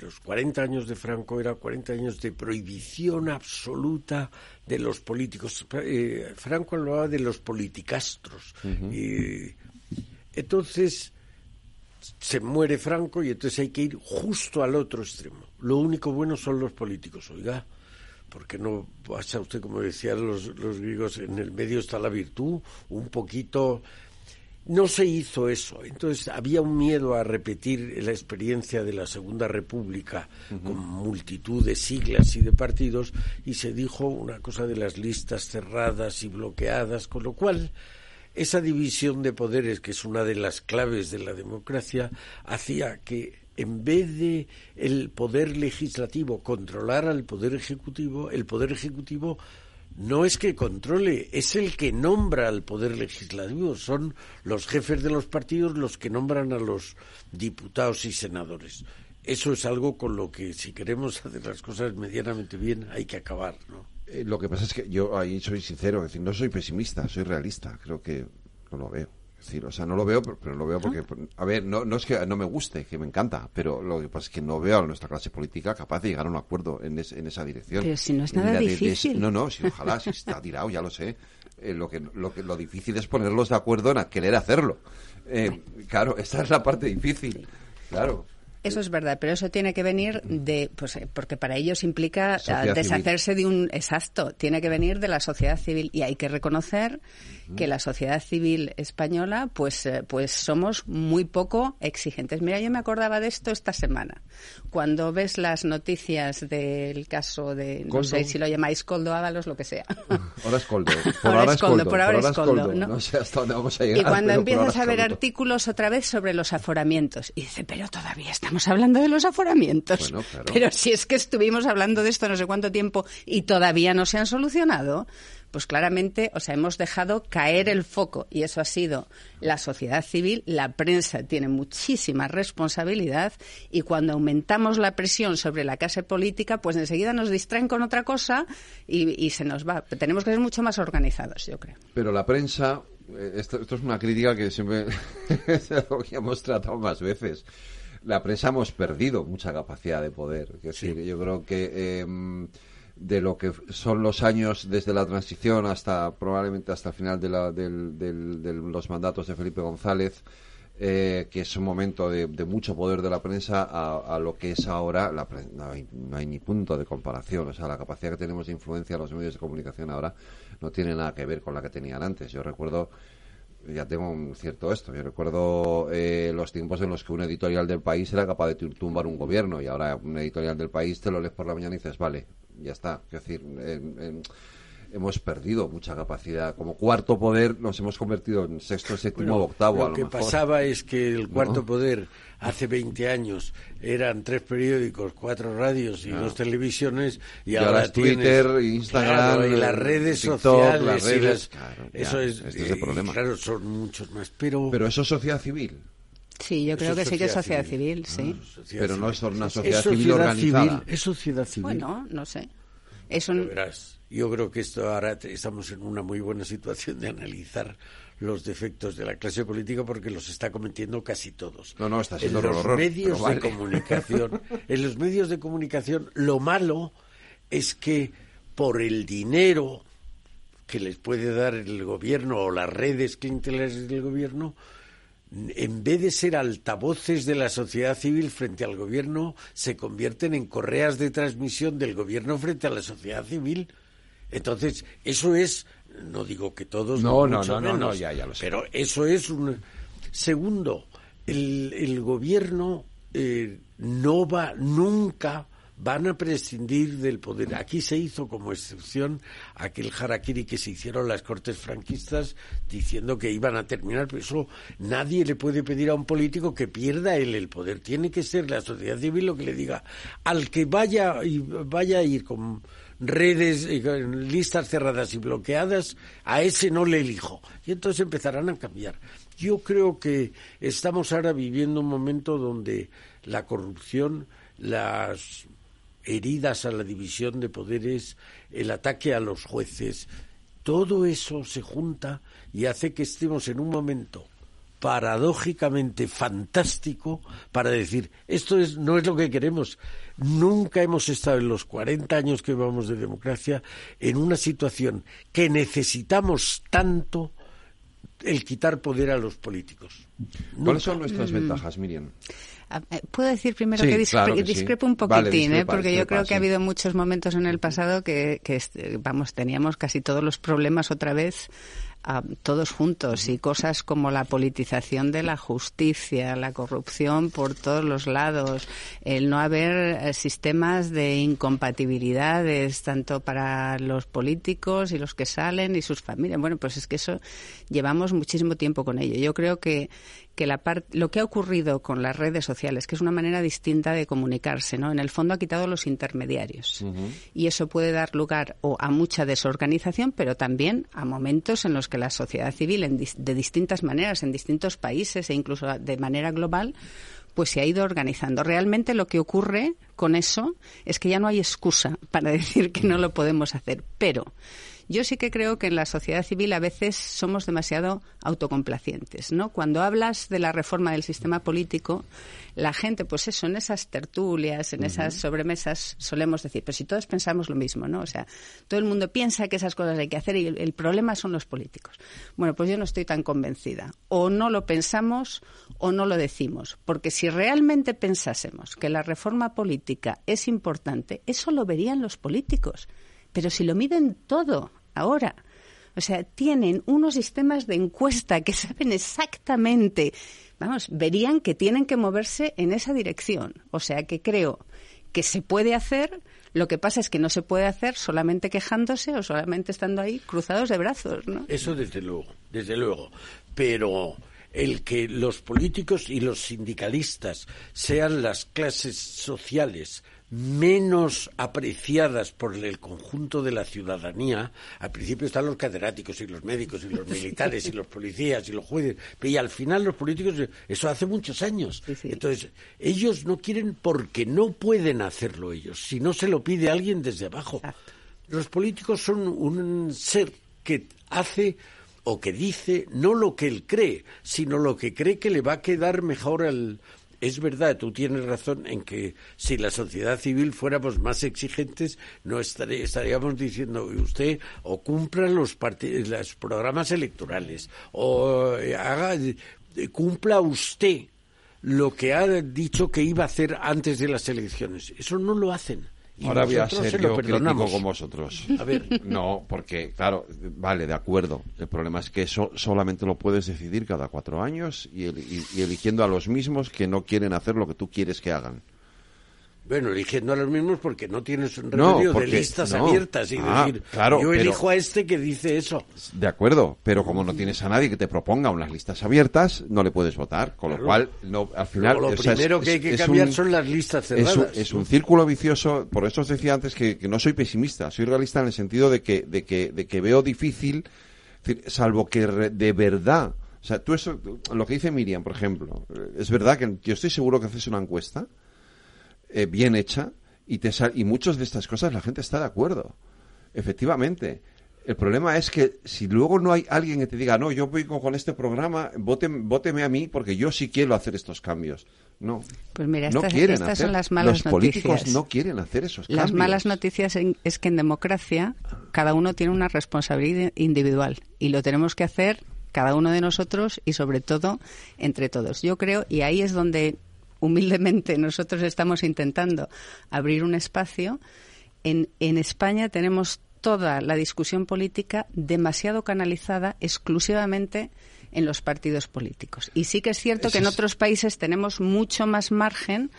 S2: los 40 años de Franco era 40 años de prohibición absoluta de los políticos. Eh, Franco hablaba de los politicastros. Entonces se muere Franco y entonces hay que ir justo al otro extremo. Lo único bueno son los políticos, oiga, porque no pasa usted, como decían los, los griegos, en el medio está la virtud, un poquito. no se hizo eso. Entonces había un miedo a repetir la experiencia de la Segunda República con multitud de siglas y de partidos y se dijo una cosa de las listas cerradas y bloqueadas, con lo cual esa división de poderes, que es una de las claves de la democracia, hacía que en vez de el poder legislativo controlar al poder ejecutivo, el poder ejecutivo no es que controle, es el que nombra al poder legislativo. Son los jefes de los partidos los que nombran a los diputados y senadores. Eso es algo con lo que, si queremos hacer las cosas medianamente bien, hay que acabar, ¿no?
S1: Eh, lo que pasa es que yo ahí soy sincero, es decir, no soy pesimista, soy realista. Creo que no lo veo. Es decir, o sea, no lo veo, pero, lo veo porque, a ver, no, no es que no me guste, que me encanta, pero lo que pasa es que no veo a nuestra clase política capaz de llegar a un acuerdo en, en esa dirección.
S3: Pero si no es nada difícil.
S1: no, no, si ojalá, si está tirado, ya lo sé. Eh, lo, que, lo, que, lo difícil es ponerlos de acuerdo en querer hacerlo. Eh, claro, esa es la parte difícil. Claro.
S3: Eso es verdad, pero eso tiene que venir de, pues, eh, porque para ellos implica ah, deshacerse de un, exacto, tiene que venir de la sociedad civil y hay que reconocer que la sociedad civil española, pues, eh, pues somos muy poco exigentes. Mira, yo me acordaba de esto esta semana. Cuando ves las noticias del caso de, no sé si lo llamáis Coldo Ábalos, lo que sea.
S1: Ahora es Coldo.
S3: Por ahora, es Coldo. Por ahora, es Coldo. ¿no?
S1: sé hasta dónde vamos a llegar.
S3: Y cuando empiezas a ver artículos otra vez sobre los aforamientos, y dice, pero todavía estamos hablando de los aforamientos. Bueno, claro. Pero si es que estuvimos hablando de esto no sé cuánto tiempo y todavía no se han solucionado, pues claramente, o sea, hemos dejado caer el foco y eso ha sido la sociedad civil, la prensa tiene muchísima responsabilidad y cuando aumentamos la presión sobre la clase política, pues enseguida nos distraen con otra cosa y, se nos va. Tenemos que ser mucho más organizados, yo creo.
S1: Pero la prensa, eh, esto, es una crítica que siempre hemos tratado más veces. La prensa hemos perdido mucha capacidad de poder. Es decir, yo creo que em, de lo que son los años desde la transición hasta probablemente hasta el final de, la, de los mandatos de Felipe González, eh, que es un momento de, mucho poder de la prensa, a, lo que es ahora, la, no, hay, no, hay, ni punto de comparación. O sea, la capacidad que tenemos de influencia en los medios de comunicación ahora no tiene nada que ver con la que tenían antes. Yo recuerdo ya tengo un cierto esto. Yo recuerdo eh, los tiempos en los que un editorial del país era capaz de tumbar un gobierno y ahora un editorial del país te lo lees por la mañana y dices, vale, ya está. Es decir, hemos perdido mucha capacidad. Como cuarto poder nos hemos convertido en sexto, séptimo, octavo.
S2: Lo, que pasaba es que el cuarto poder hace 20 años eran tres periódicos, cuatro radios y dos televisiones y, ahora,
S1: Twitter, Instagram,
S2: y las redes sociales. Las redes, eso es,
S1: este es el problema.
S2: Claro, son muchos más. Pero,
S1: pero eso es sociedad civil.
S3: Sí, yo creo que sí que es sociedad civil, sí.
S1: Pero no es una sociedad, civil organizada.
S2: es sociedad civil.
S3: Bueno, no sé. Es
S2: Verás, yo creo que esto ahora estamos en una muy buena situación de analizar los defectos de la clase política porque los está cometiendo casi todos.
S1: No, no, está siendo
S2: en los medios de comunicación, en los medios de comunicación, lo malo es que por el dinero que les puede dar el gobierno o las redes clientelares del gobierno, en vez de ser altavoces de la sociedad civil frente al gobierno, se convierten en correas de transmisión del gobierno frente a la sociedad civil. Entonces, eso es, no digo que todos,
S1: no, no, no, no, ya, ya lo sé.
S2: pero eso es un. Segundo, el, el gobierno eh, no va nunca van a prescindir del poder. Aquí se hizo como excepción aquel harakiri que se hicieron las cortes franquistas diciendo que iban a terminar, pero eso nadie le puede pedir a un político que pierda él el poder. Tiene que ser la sociedad civil lo que le diga al que vaya y vaya a ir con redes, listas cerradas y bloqueadas, a ese no le elijo. Y entonces empezarán a cambiar. Yo creo que estamos ahora viviendo un momento donde la corrupción, las heridas a la división de poderes, el ataque a los jueces, todo eso se junta y hace que estemos en un momento paradójicamente fantástico para decir esto es, no es lo que queremos. Nunca hemos estado en los 40 años que vamos de democracia en una situación que necesitamos tanto el quitar poder a los políticos.
S1: ¿Cuáles son nuestras mm. ventajas, Miriam?
S3: Eh, puedo decir primero que, discrepo un poquitín, ¿eh? porque yo creo que ha habido muchos momentos en el pasado que, vamos, teníamos casi todos los problemas otra vez todos juntos y cosas como la politización de la justicia, la corrupción por todos los lados, el no haber eh, sistemas de incompatibilidades tanto para los políticos y los que salen y sus familias. Bueno, pues es que eso llevamos muchísimo tiempo con ello. Yo creo que que la lo que ha ocurrido con las redes sociales, que es una manera distinta de comunicarse, ¿no? En el fondo ha quitado los intermediarios. Y eso puede dar lugar o a mucha desorganización, pero también a momentos en los que la sociedad civil, en de distintas maneras, en distintos países e incluso de manera global, pues se ha ido organizando. Realmente lo que ocurre con eso es que ya no hay excusa para decir que no lo podemos hacer. Pero yo sí que creo que en la sociedad civil a veces somos demasiado autocomplacientes, ¿no? Cuando hablas de la reforma del sistema político, la gente, pues eso, en esas tertulias, en esas sobremesas, solemos decir, pero si todos pensamos lo mismo, ¿no? O sea, todo el mundo piensa que esas cosas hay que hacer y el, problema son los políticos. Bueno, pues yo no estoy tan convencida. O no lo pensamos o no lo decimos. Porque si realmente pensásemos que la reforma política es importante, eso lo verían los políticos. Pero si lo miden todo ahora, o sea, tienen unos sistemas de encuesta que saben exactamente, vamos, verían que tienen que moverse en esa dirección. O sea, que creo que se puede hacer, lo que pasa es que no se puede hacer solamente quejándose o solamente estando ahí cruzados de brazos, ¿no?
S2: Eso desde luego, desde luego. Pero el que los políticos y los sindicalistas sean las clases sociales menos apreciadas por el conjunto de la ciudadanía. Al principio están los catedráticos y los médicos y los militares y los policías y los jueces, y al final los políticos, eso hace muchos años. Entonces, ellos no quieren porque no pueden hacerlo ellos, si no se lo pide alguien desde abajo. Los políticos son un ser que hace o que dice no lo que él cree, sino lo que cree que le va a quedar mejor al, es verdad, tú tienes razón en que si la sociedad civil fuéramos más exigentes, no estaríamos diciendo usted o cumpla los, los programas electorales o eh, haga, eh, cumpla usted lo que ha dicho que iba a hacer antes de las elecciones. Eso no lo hacen.
S1: Ahora voy a ser yo crítico con vosotros. A ver. No, porque, claro, vale, de acuerdo. El problema es que eso solamente lo puedes decidir cada cuatro años y eligiendo a los mismos que no quieren hacer lo que tú quieres que hagan.
S2: Bueno, eligiendo a los mismos porque no tienes un remedio de listas abiertas y ah, decir, yo elijo a este que dice eso.
S1: De acuerdo, pero como no tienes a nadie que te proponga unas listas abiertas, no le puedes votar, con lo cual, no, al final...
S2: lo primero que hay que cambiar son las listas cerradas.
S1: Es un, círculo vicioso, por eso os decía antes que, no soy pesimista, soy realista en el sentido de que, de que, de que veo difícil, salvo que de verdad... O sea, tú eso, lo que dice Miriam, por ejemplo, es verdad que yo estoy seguro que haces una encuesta eh, bien hecha y, te y muchas de estas cosas la gente está de acuerdo. Efectivamente. El problema es que si luego no hay alguien que te diga, no, yo voy con, este programa, vóteme a mí porque yo sí quiero hacer estos cambios. No.
S3: Pues mira, estas, son las malas
S1: Los políticos no quieren hacer esos
S3: cambios. Las malas noticias es que en democracia cada uno tiene una responsabilidad individual y lo tenemos que hacer cada uno de nosotros y sobre todo entre todos. Yo creo, y ahí es donde humildemente nosotros estamos intentando abrir un espacio. En, en España tenemos toda la discusión política demasiado canalizada exclusivamente en los partidos políticos. Y sí que es cierto que en otros países tenemos mucho más margen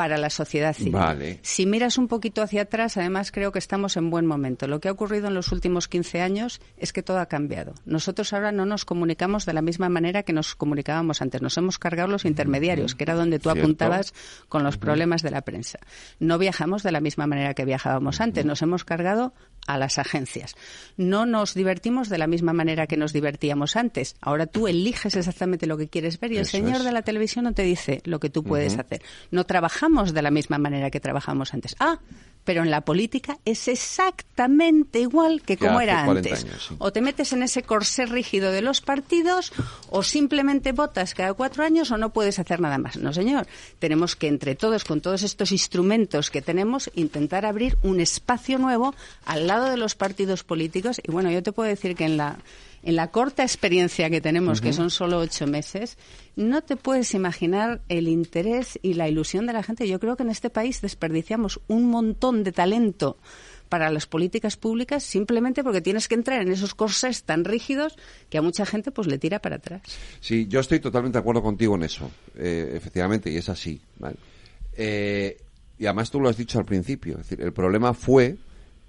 S3: para la sociedad civil. Si miras un poquito hacia atrás, además creo que estamos en buen momento. Lo que ha ocurrido en los últimos 15 años es que todo ha cambiado. Nosotros ahora no nos comunicamos de la misma manera que nos comunicábamos antes. Nos hemos cargado los intermediarios, que era donde tú apuntabas con los problemas de la prensa. No viajamos de la misma manera que viajábamos antes. Nos hemos cargado a las agencias. No nos divertimos de la misma manera que nos divertíamos antes. Ahora tú eliges exactamente lo que quieres ver y el señor de la televisión no te dice lo que tú puedes hacer. No trabajamos de la misma manera que trabajamos antes. Ah, pero en la política es exactamente igual que como era antes. O te metes en ese corsé rígido de los partidos o simplemente votas cada cuatro años o no puedes hacer nada más. No, señor. Tenemos que entre todos, con todos estos instrumentos que tenemos, intentar abrir un espacio nuevo al lado de los partidos políticos. Y bueno, yo te puedo decir que en la en la corta experiencia que tenemos, que son solo ocho meses, no te puedes imaginar el interés y la ilusión de la gente. Yo creo que en este país desperdiciamos un montón de talento para las políticas públicas simplemente porque tienes que entrar en esos corsés tan rígidos que a mucha gente pues le tira para atrás.
S1: Sí, yo estoy totalmente de acuerdo contigo en eso, eh, efectivamente, y es así. Eh, y además tú lo has dicho al principio, es decir, el problema fue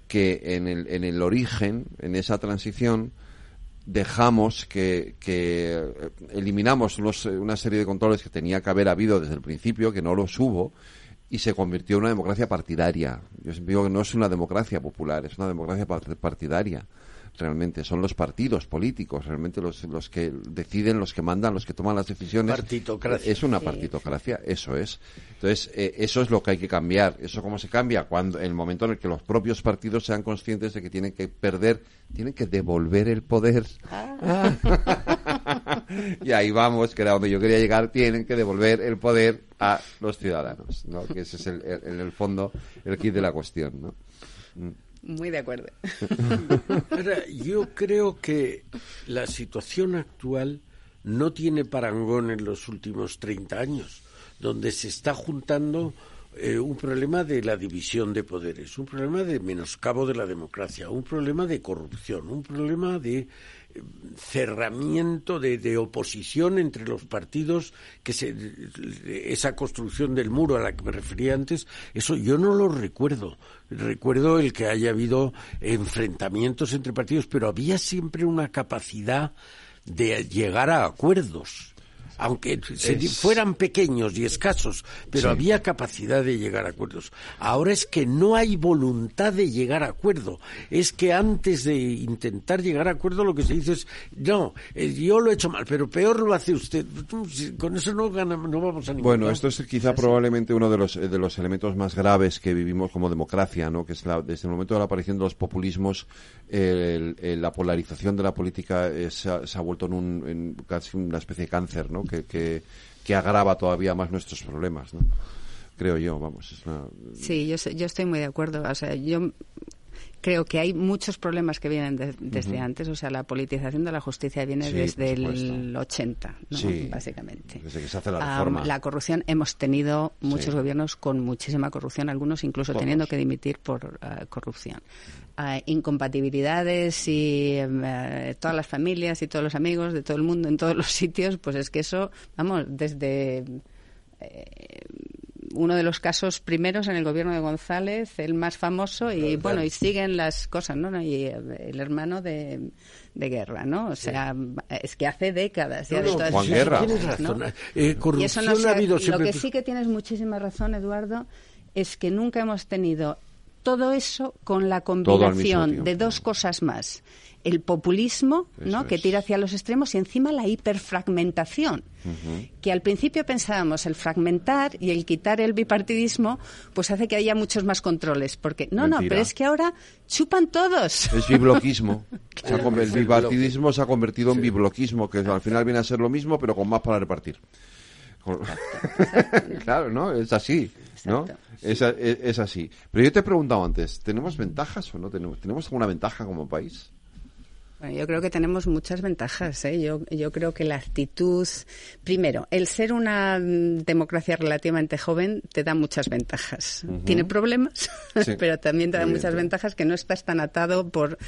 S1: que en el, en el origen, en esa transición, dejamos que, que eliminamos una serie de controles que tenía que haber habido desde el principio, que no los hubo, y se convirtió en una democracia partidaria. Yo siempre digo que no es una democracia popular, es una democracia partidaria realmente son los partidos políticos, realmente los, los que deciden, los que mandan, los que toman las decisiones.
S2: Partitocracia.
S1: Es una partitocracia, eso es. Entonces, eh, eso es lo que hay que cambiar. ¿Eso cómo se cambia? Cuando, en el momento en el que los propios partidos sean conscientes de que tienen que perder, tienen que devolver el poder. Ah. y ahí vamos, que era donde yo quería llegar, tienen que devolver el poder a los ciudadanos, ¿no? Que ese es el, en el fondo el kit de la cuestión, ¿no?
S3: Muy de acuerdo.
S2: yo creo que la situación actual no tiene parangón en los últimos 30 años, donde se está juntando eh, un problema de la división de poderes, un problema de menoscabo de la democracia, un problema de corrupción, un problema de cerramiento de, oposición entre los partidos, que se, esa construcción del muro a la que me refería antes, eso yo no lo recuerdo. Recuerdo el que haya habido enfrentamientos entre partidos, pero había siempre una capacidad de llegar a acuerdos aunque fueran pequeños y escasos, pero había capacidad de llegar a acuerdos. Ahora es que no hay voluntad de llegar a acuerdo. Es que antes de intentar llegar a acuerdo lo que se dice es, no, eh, yo lo he hecho mal, pero peor lo hace usted. Con eso no, no vamos a ningún
S1: Bueno, esto es quizá probablemente uno de los, de los elementos más graves que vivimos como democracia, ¿no? que es desde el momento de la aparición de los populismos, la polarización de la política se, ha, vuelto en, un, casi una especie de cáncer, ¿no? Que, que, agrava todavía más nuestros problemas, ¿no? Creo yo, vamos. Es
S3: Sí, yo, yo estoy muy de acuerdo. O sea, yo creo que hay muchos problemas que vienen desde antes. O sea, la politización de la justicia viene desde el 80, ¿no? básicamente.
S1: Desde que se hace la reforma.
S3: la corrupción, hemos tenido muchos gobiernos con muchísima corrupción, algunos incluso teniendo que dimitir por uh, corrupción. Uh, incompatibilidades y uh, todas las familias y todos los amigos de todo el mundo en todos los sitios, pues es que eso, vamos, desde eh, uno de los casos primeros en el gobierno de González, el más famoso, y bueno, y siguen las cosas, ¿no? Y el hermano de, Guerra, ¿no? O sea, es que hace décadas.
S1: Ya Juan Guerra.
S2: Tienes razón. Eh, corrupción ha habido
S3: siempre... Lo que sí que tienes muchísima razón, Eduardo, es que nunca hemos tenido todo eso con la combinación de dos cosas más el populismo, ¿no? que tira hacia los extremos y encima la hiperfragmentación, que al principio pensábamos el fragmentar y el quitar el bipartidismo, pues hace que haya muchos más controles, porque no, no, pero es que ahora chupan todos.
S1: Es bibloquismo. el bipartidismo se ha convertido en bibloquismo, que al final viene a ser lo mismo, pero con más para repartir. claro, ¿no? Es así, ¿no? Es, es, así. Pero yo te he preguntado antes, ¿tenemos ventajas o no tenemos? ¿Tenemos alguna ventaja como país?
S3: Yo creo que tenemos muchas ventajas. ¿eh? Yo, yo creo que la actitud, primero, el ser una democracia relativamente joven te da muchas ventajas. Tiene problemas, pero también te da muchas ventajas que no estás tan atado por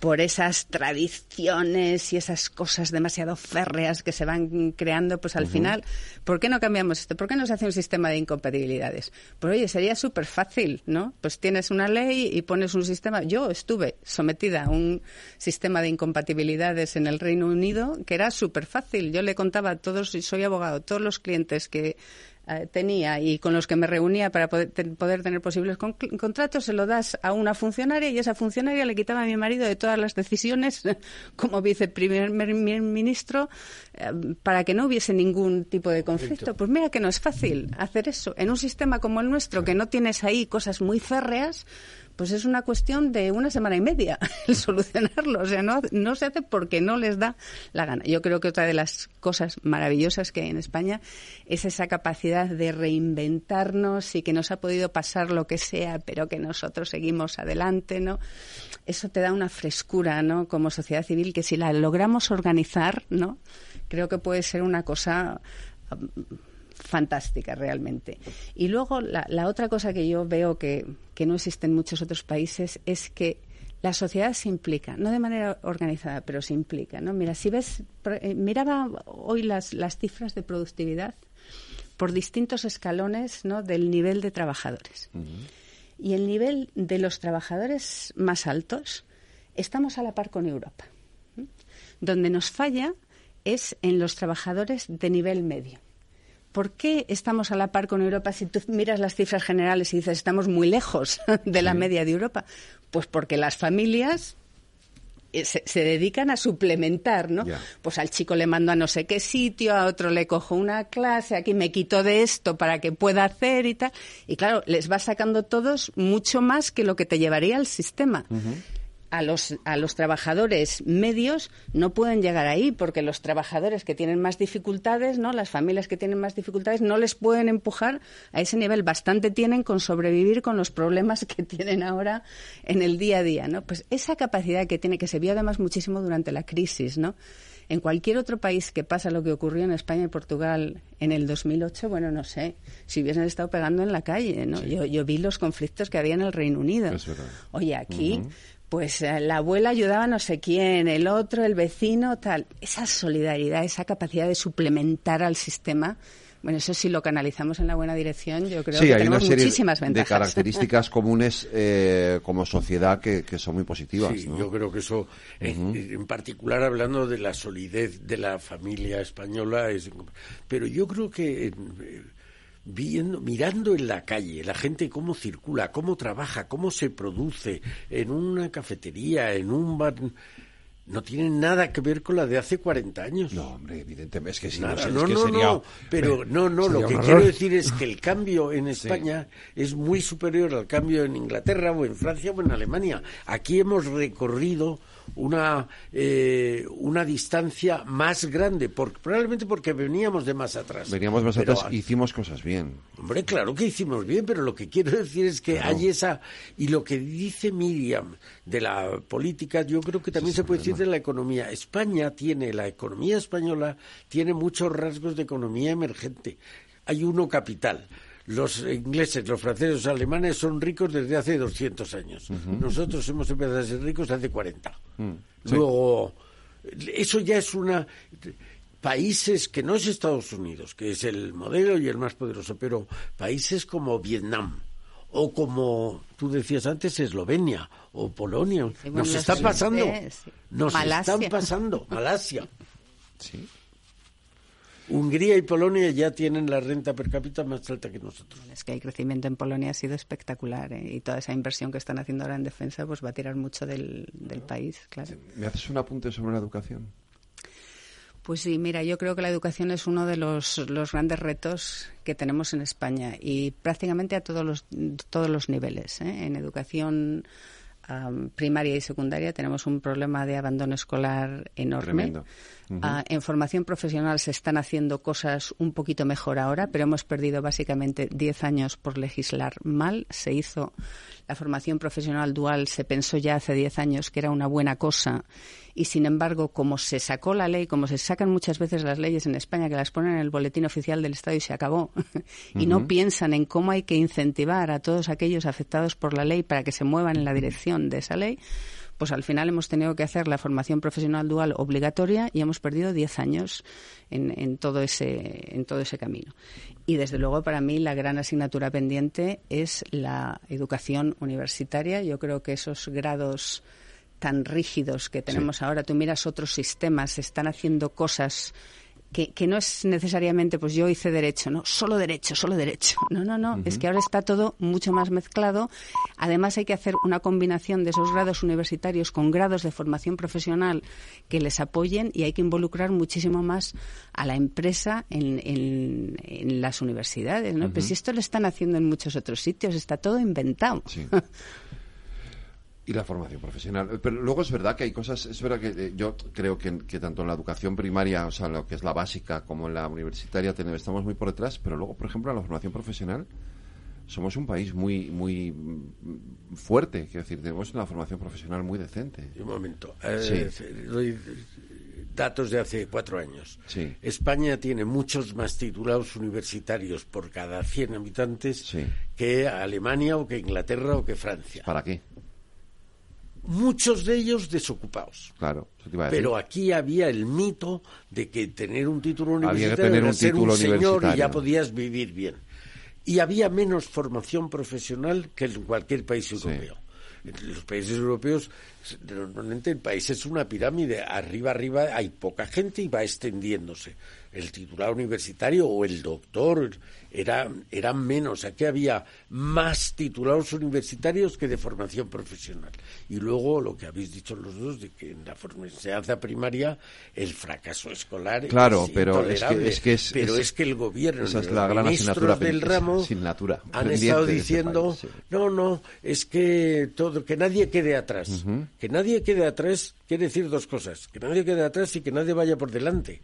S3: por esas tradiciones y esas cosas demasiado férreas que se van creando, pues al final, ¿por qué no cambiamos esto? ¿Por qué no se hace un sistema de incompatibilidades? Pues oye, sería súper fácil, ¿no? Pues tienes una ley y pones un sistema. Yo estuve sometida a un sistema de incompatibilidades en el Reino Unido que era súper fácil. Yo le contaba a todos, y soy abogado, todos los clientes que eh, tenía y con los que me reunía para poder, tener posibles contratos, se lo das a una funcionaria y esa funcionaria le quitaba a mi marido de todas las decisiones como viceprimer ministro eh, para que no hubiese ningún tipo de conflicto. Pues mira que no es fácil hacer eso. En un sistema como el nuestro, que no tienes ahí cosas muy férreas, pues es una cuestión de una semana y media el solucionarlo. O sea, no, no se hace porque no les da la gana. Yo creo que otra de las cosas maravillosas que hay en España es esa capacidad de reinventarnos y que nos ha podido pasar lo que sea, pero que nosotros seguimos adelante, ¿no? Eso te da una frescura, ¿no? Como sociedad civil que si la logramos organizar, ¿no? Creo que puede ser una cosa fantástica realmente. Y luego la, otra cosa que yo veo que, que no existe en muchos otros países es que la sociedad se implica, no de manera organizada, pero se implica. ¿no? Mira, si ves, eh, miraba hoy las, las cifras de productividad por distintos escalones ¿no? del nivel de trabajadores. Y el nivel de los trabajadores más altos, estamos a la par con Europa. Donde nos falla es en los trabajadores de nivel medio. ¿Por qué estamos a la par con Europa si tú miras las cifras generales y dices estamos muy lejos de la media de Europa? Pues porque las familias eh, se, dedican a suplementar, ¿no? Pues al chico le mando a no sé qué sitio, a otro le cojo una clase, aquí me quito de esto para que pueda hacer y tal. Y claro, les va sacando todos mucho más que lo que te llevaría al sistema a los, a los trabajadores medios no pueden llegar ahí porque los trabajadores que tienen más dificultades, ¿no? las familias que tienen más dificultades, no les pueden empujar a ese nivel. Bastante tienen con sobrevivir con los problemas que tienen ahora en el día a día. ¿no? Pues esa capacidad que tiene, que se vio además muchísimo durante la crisis, ¿no? En cualquier otro país que pasa lo que ocurrió en España y Portugal en el 2008, bueno, no sé, si hubiesen estado pegando en la calle, ¿no? Yo, yo vi los conflictos que había en el Reino Unido. Oye, aquí pues eh, la abuela ayudaba a no sé quién, el otro, el vecino, tal. Esa solidaridad, esa capacidad de suplementar al sistema, bueno, eso sí lo canalizamos en la buena dirección, yo creo que tenemos muchísimas ventajas.
S1: de características comunes eh, como sociedad que, son muy positivas.
S2: Sí, yo creo que eso, en, particular hablando de la solidez de la familia española, es, pero yo creo que viendo, mirando en la calle la gente cómo circula, cómo trabaja, cómo se produce en una cafetería, en un bar, no tiene nada que ver con la de hace 40 años.
S1: No, hombre, evidentemente es que si
S2: no, no, no, no, pero no, no, lo que quiero decir es que el cambio en España es muy superior al cambio en Inglaterra o en Francia o en Alemania. Aquí hemos recorrido una, eh, una distancia más grande, probablemente porque veníamos de más atrás.
S1: Veníamos más atrás y hicimos cosas bien.
S2: Hombre, claro que hicimos bien, pero lo que quiero decir es que hay esa... Y lo que dice Miriam de la política, yo creo que también se puede decir de la economía. España tiene, la economía española tiene muchos rasgos de economía emergente. Hay uno capital los ingleses, los franceses, los alemanes son ricos desde hace 200 años. Nosotros hemos empezado a ser ricos hace 40. Mm, Luego, eso ya es una... Países que no es Estados Unidos, que es el modelo y el más poderoso, pero países como Vietnam, o como tú decías antes, Eslovenia o Polonia. nos están pasando. Nos están pasando. Malasia. Sí. Hungría y Polonia ya tienen la renta per cápita más alta que nosotros.
S3: Es que el crecimiento en Polonia ha sido espectacular ¿eh? y toda esa inversión que están haciendo ahora en defensa pues va a tirar mucho del, país, claro.
S1: ¿Me haces un apunte sobre la educación?
S3: Pues sí, mira, yo creo que la educación es uno de los, grandes retos que tenemos en España y prácticamente a todos los, todos los niveles. ¿eh? En educación primaria y secundaria tenemos un problema de abandono escolar enorme. Ah, en formación profesional se están haciendo cosas un poquito mejor ahora, pero hemos perdido básicamente 10 años por legislar mal. Se hizo la formación profesional dual, se pensó ya hace 10 años que era una buena cosa y, sin embargo, como se sacó la ley, como se sacan muchas veces las leyes en España, que las ponen en el boletín oficial del Estado y se acabó, y no piensan en cómo hay que incentivar a todos aquellos afectados por la ley para que se muevan en la dirección de esa ley, pues al final hemos tenido que hacer la formación profesional dual obligatoria y hemos perdido 10 años en, todo ese, en todo ese camino. Y desde luego para mí la gran asignatura pendiente es la educación universitaria. Yo creo que esos grados tan rígidos que tenemos ahora, tú miras otros sistemas, están haciendo cosas que, que, no es necesariamente, pues yo hice derecho, no, solo derecho, solo derecho. No, no, no, es que ahora está todo mucho más mezclado. Además hay que hacer una combinación de esos grados universitarios con grados de formación profesional que les apoyen y hay que involucrar muchísimo más a la empresa en, en, las universidades, ¿no? Pues si esto lo están haciendo en muchos otros sitios, está todo inventado.
S1: Y la formación profesional. Pero luego es verdad que hay cosas, es verdad que eh, yo creo que, tanto en la educación primaria, o sea, lo que es la básica, como en la universitaria, tenemos, estamos muy por detrás, pero luego, por ejemplo, en la formación profesional, somos un país muy muy fuerte, quiero decir, tenemos una formación profesional muy decente.
S2: Un momento. Eh, datos de hace cuatro años.
S1: Sí.
S2: España tiene muchos más titulados universitarios por cada 100 habitantes
S1: Sí.
S2: que Alemania o que Inglaterra o que Francia.
S1: ¿Para qué?
S2: Muchos de ellos desocupados.
S1: Claro, eso te iba a decir.
S2: Pero aquí había el mito de que tener un título
S1: Había que
S2: universitario
S1: tener
S2: era
S1: un
S2: ser
S1: título
S2: un señor y ya podías vivir bien. Y había menos formación profesional que en cualquier país europeo. En los países europeos, normalmente el país es una pirámide. Arriba, arriba hay poca gente y va extendiéndose. El titular universitario o el doctor era, eran menos. Aquí había más titulados universitarios que de formación profesional. Y luego lo que habéis dicho los dos, de que en la enseñanza primaria el fracaso escolar
S1: Claro,
S2: es
S1: pero es que- es que es-
S2: pero
S1: es-
S2: que el gobierno,
S1: esa es
S2: los
S1: la gran
S2: ministros del ramo
S1: asignatura
S2: han estado
S1: este
S2: diciendo
S1: país, sí.
S2: no, no, es que todo, que nadie quede atrás. Que nadie quede atrás quiere decir dos cosas, que nadie quede atrás y que nadie vaya por delante.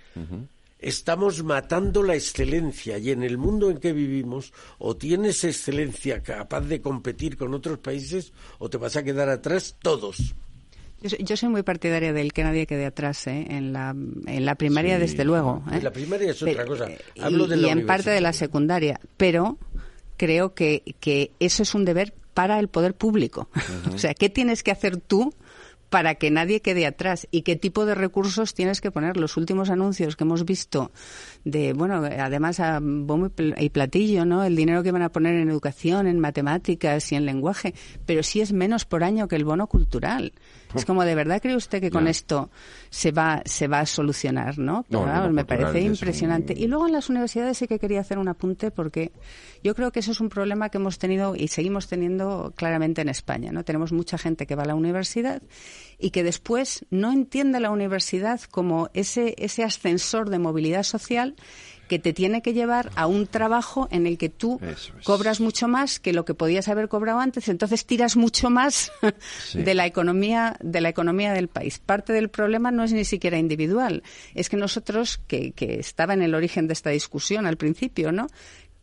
S2: Estamos matando la excelencia y en el mundo en que vivimos o tienes excelencia capaz de competir con otros países o te vas a quedar atrás todos.
S3: Yo soy, muy partidaria del que nadie quede atrás, ¿eh? en, la, en la primaria,
S1: Sí.
S3: desde luego. ¿eh?
S2: La primaria es otra
S3: Pero,
S2: cosa.
S3: eh,
S2: Hablo
S3: y,
S2: de la
S3: y en parte de la secundaria, pero creo que, que eso es un deber para el poder público. o sea, ¿qué tienes que hacer tú para que nadie quede atrás y qué tipo de recursos tienes que poner. Los últimos anuncios que hemos visto de, bueno, además a bombo y pl- y platillo, ¿no? El dinero que van a poner en educación, en matemáticas y en lenguaje, pero sí es menos por año que el bono cultural. Es como, ¿de verdad cree usted que con esto se va, se va a solucionar, no? Pero
S1: No,
S3: vamos, me parece
S1: un-
S3: impresionante. Y luego en las universidades sí que quería hacer un apunte porque yo creo que eso es un problema que hemos tenido y seguimos teniendo claramente en España, ¿no? Tenemos mucha gente que va a la universidad y que después no entiende la universidad como ese, ese ascensor de movilidad social que te tiene que llevar a un trabajo en el que tú
S1: es.
S3: cobras mucho más que lo que podías haber cobrado antes, entonces tiras mucho más
S1: Sí.
S3: de la economía de la economía del país. Parte del problema no es ni siquiera individual, es que nosotros que, que estaba en el origen de esta discusión al principio, ¿no?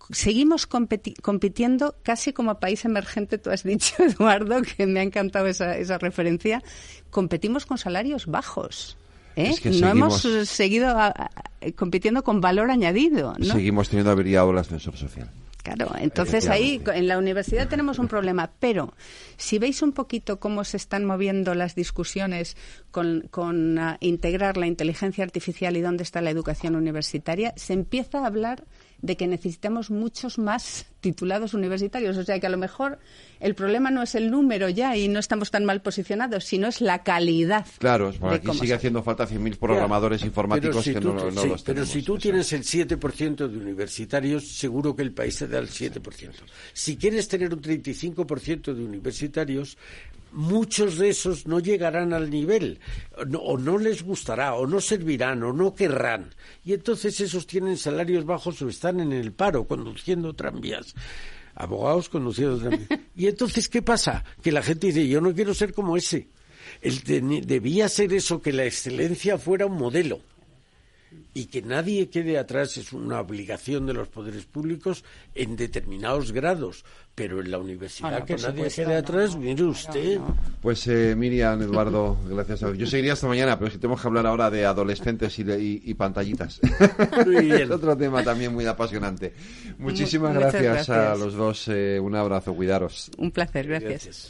S3: Seguimos compitiendo casi como país emergente, tú has dicho, Eduardo, que me ha encantado esa, esa referencia. Competimos con salarios bajos. ¿Eh?
S1: Es que
S3: no
S1: seguimos-
S3: hemos seguido a- a- compitiendo con valor añadido. ¿no?
S1: Seguimos teniendo averiado el ascensor social.
S3: Claro, entonces ahí en la universidad tenemos un problema, pero si veis un poquito cómo se están moviendo las discusiones con, con, ah, integrar la inteligencia artificial y dónde está la educación universitaria, se empieza a hablar de que necesitamos muchos más titulados universitarios. O sea que a lo mejor el problema no es el número ya y no estamos tan mal posicionados, sino es la calidad.
S1: Claro, aquí sigue haciendo falta 100.000 programadores
S2: Pero
S1: informáticos
S2: si
S1: que
S2: tú-
S1: no, no
S2: sí,
S1: los
S2: Pero
S1: tenemos.
S2: si tú
S1: eso.
S2: tienes el 7% de universitarios, seguro que el país te da el 7%. Si quieres tener un 35% de universitarios, muchos de esos no llegarán al nivel, o no, o no les gustará, o no servirán, o no querrán. Y entonces esos tienen salarios bajos o están en el paro conduciendo tranvías. Abogados conduciendo tranvías. Y entonces, ¿qué pasa? Que la gente dice, yo no quiero ser como ese. El debía ser eso, que la excelencia fuera un modelo y que nadie quede atrás es una obligación de los poderes públicos en determinados grados, pero en la universidad
S3: Ah, no,
S2: que nadie
S3: supuesto,
S2: quede atrás,
S3: no.
S2: mire usted.
S1: Pues eh, Miriam, Eduardo, gracias a. Yo seguiría hasta mañana, pero es que tenemos que hablar ahora de adolescentes y, de- y- y pantallitas.
S2: Muy bien.
S1: es otro tema también muy apasionante. Muchísimas gracias, a los dos. eh, un abrazo, cuidaros.
S3: Un placer, gracias.
S2: Gracias.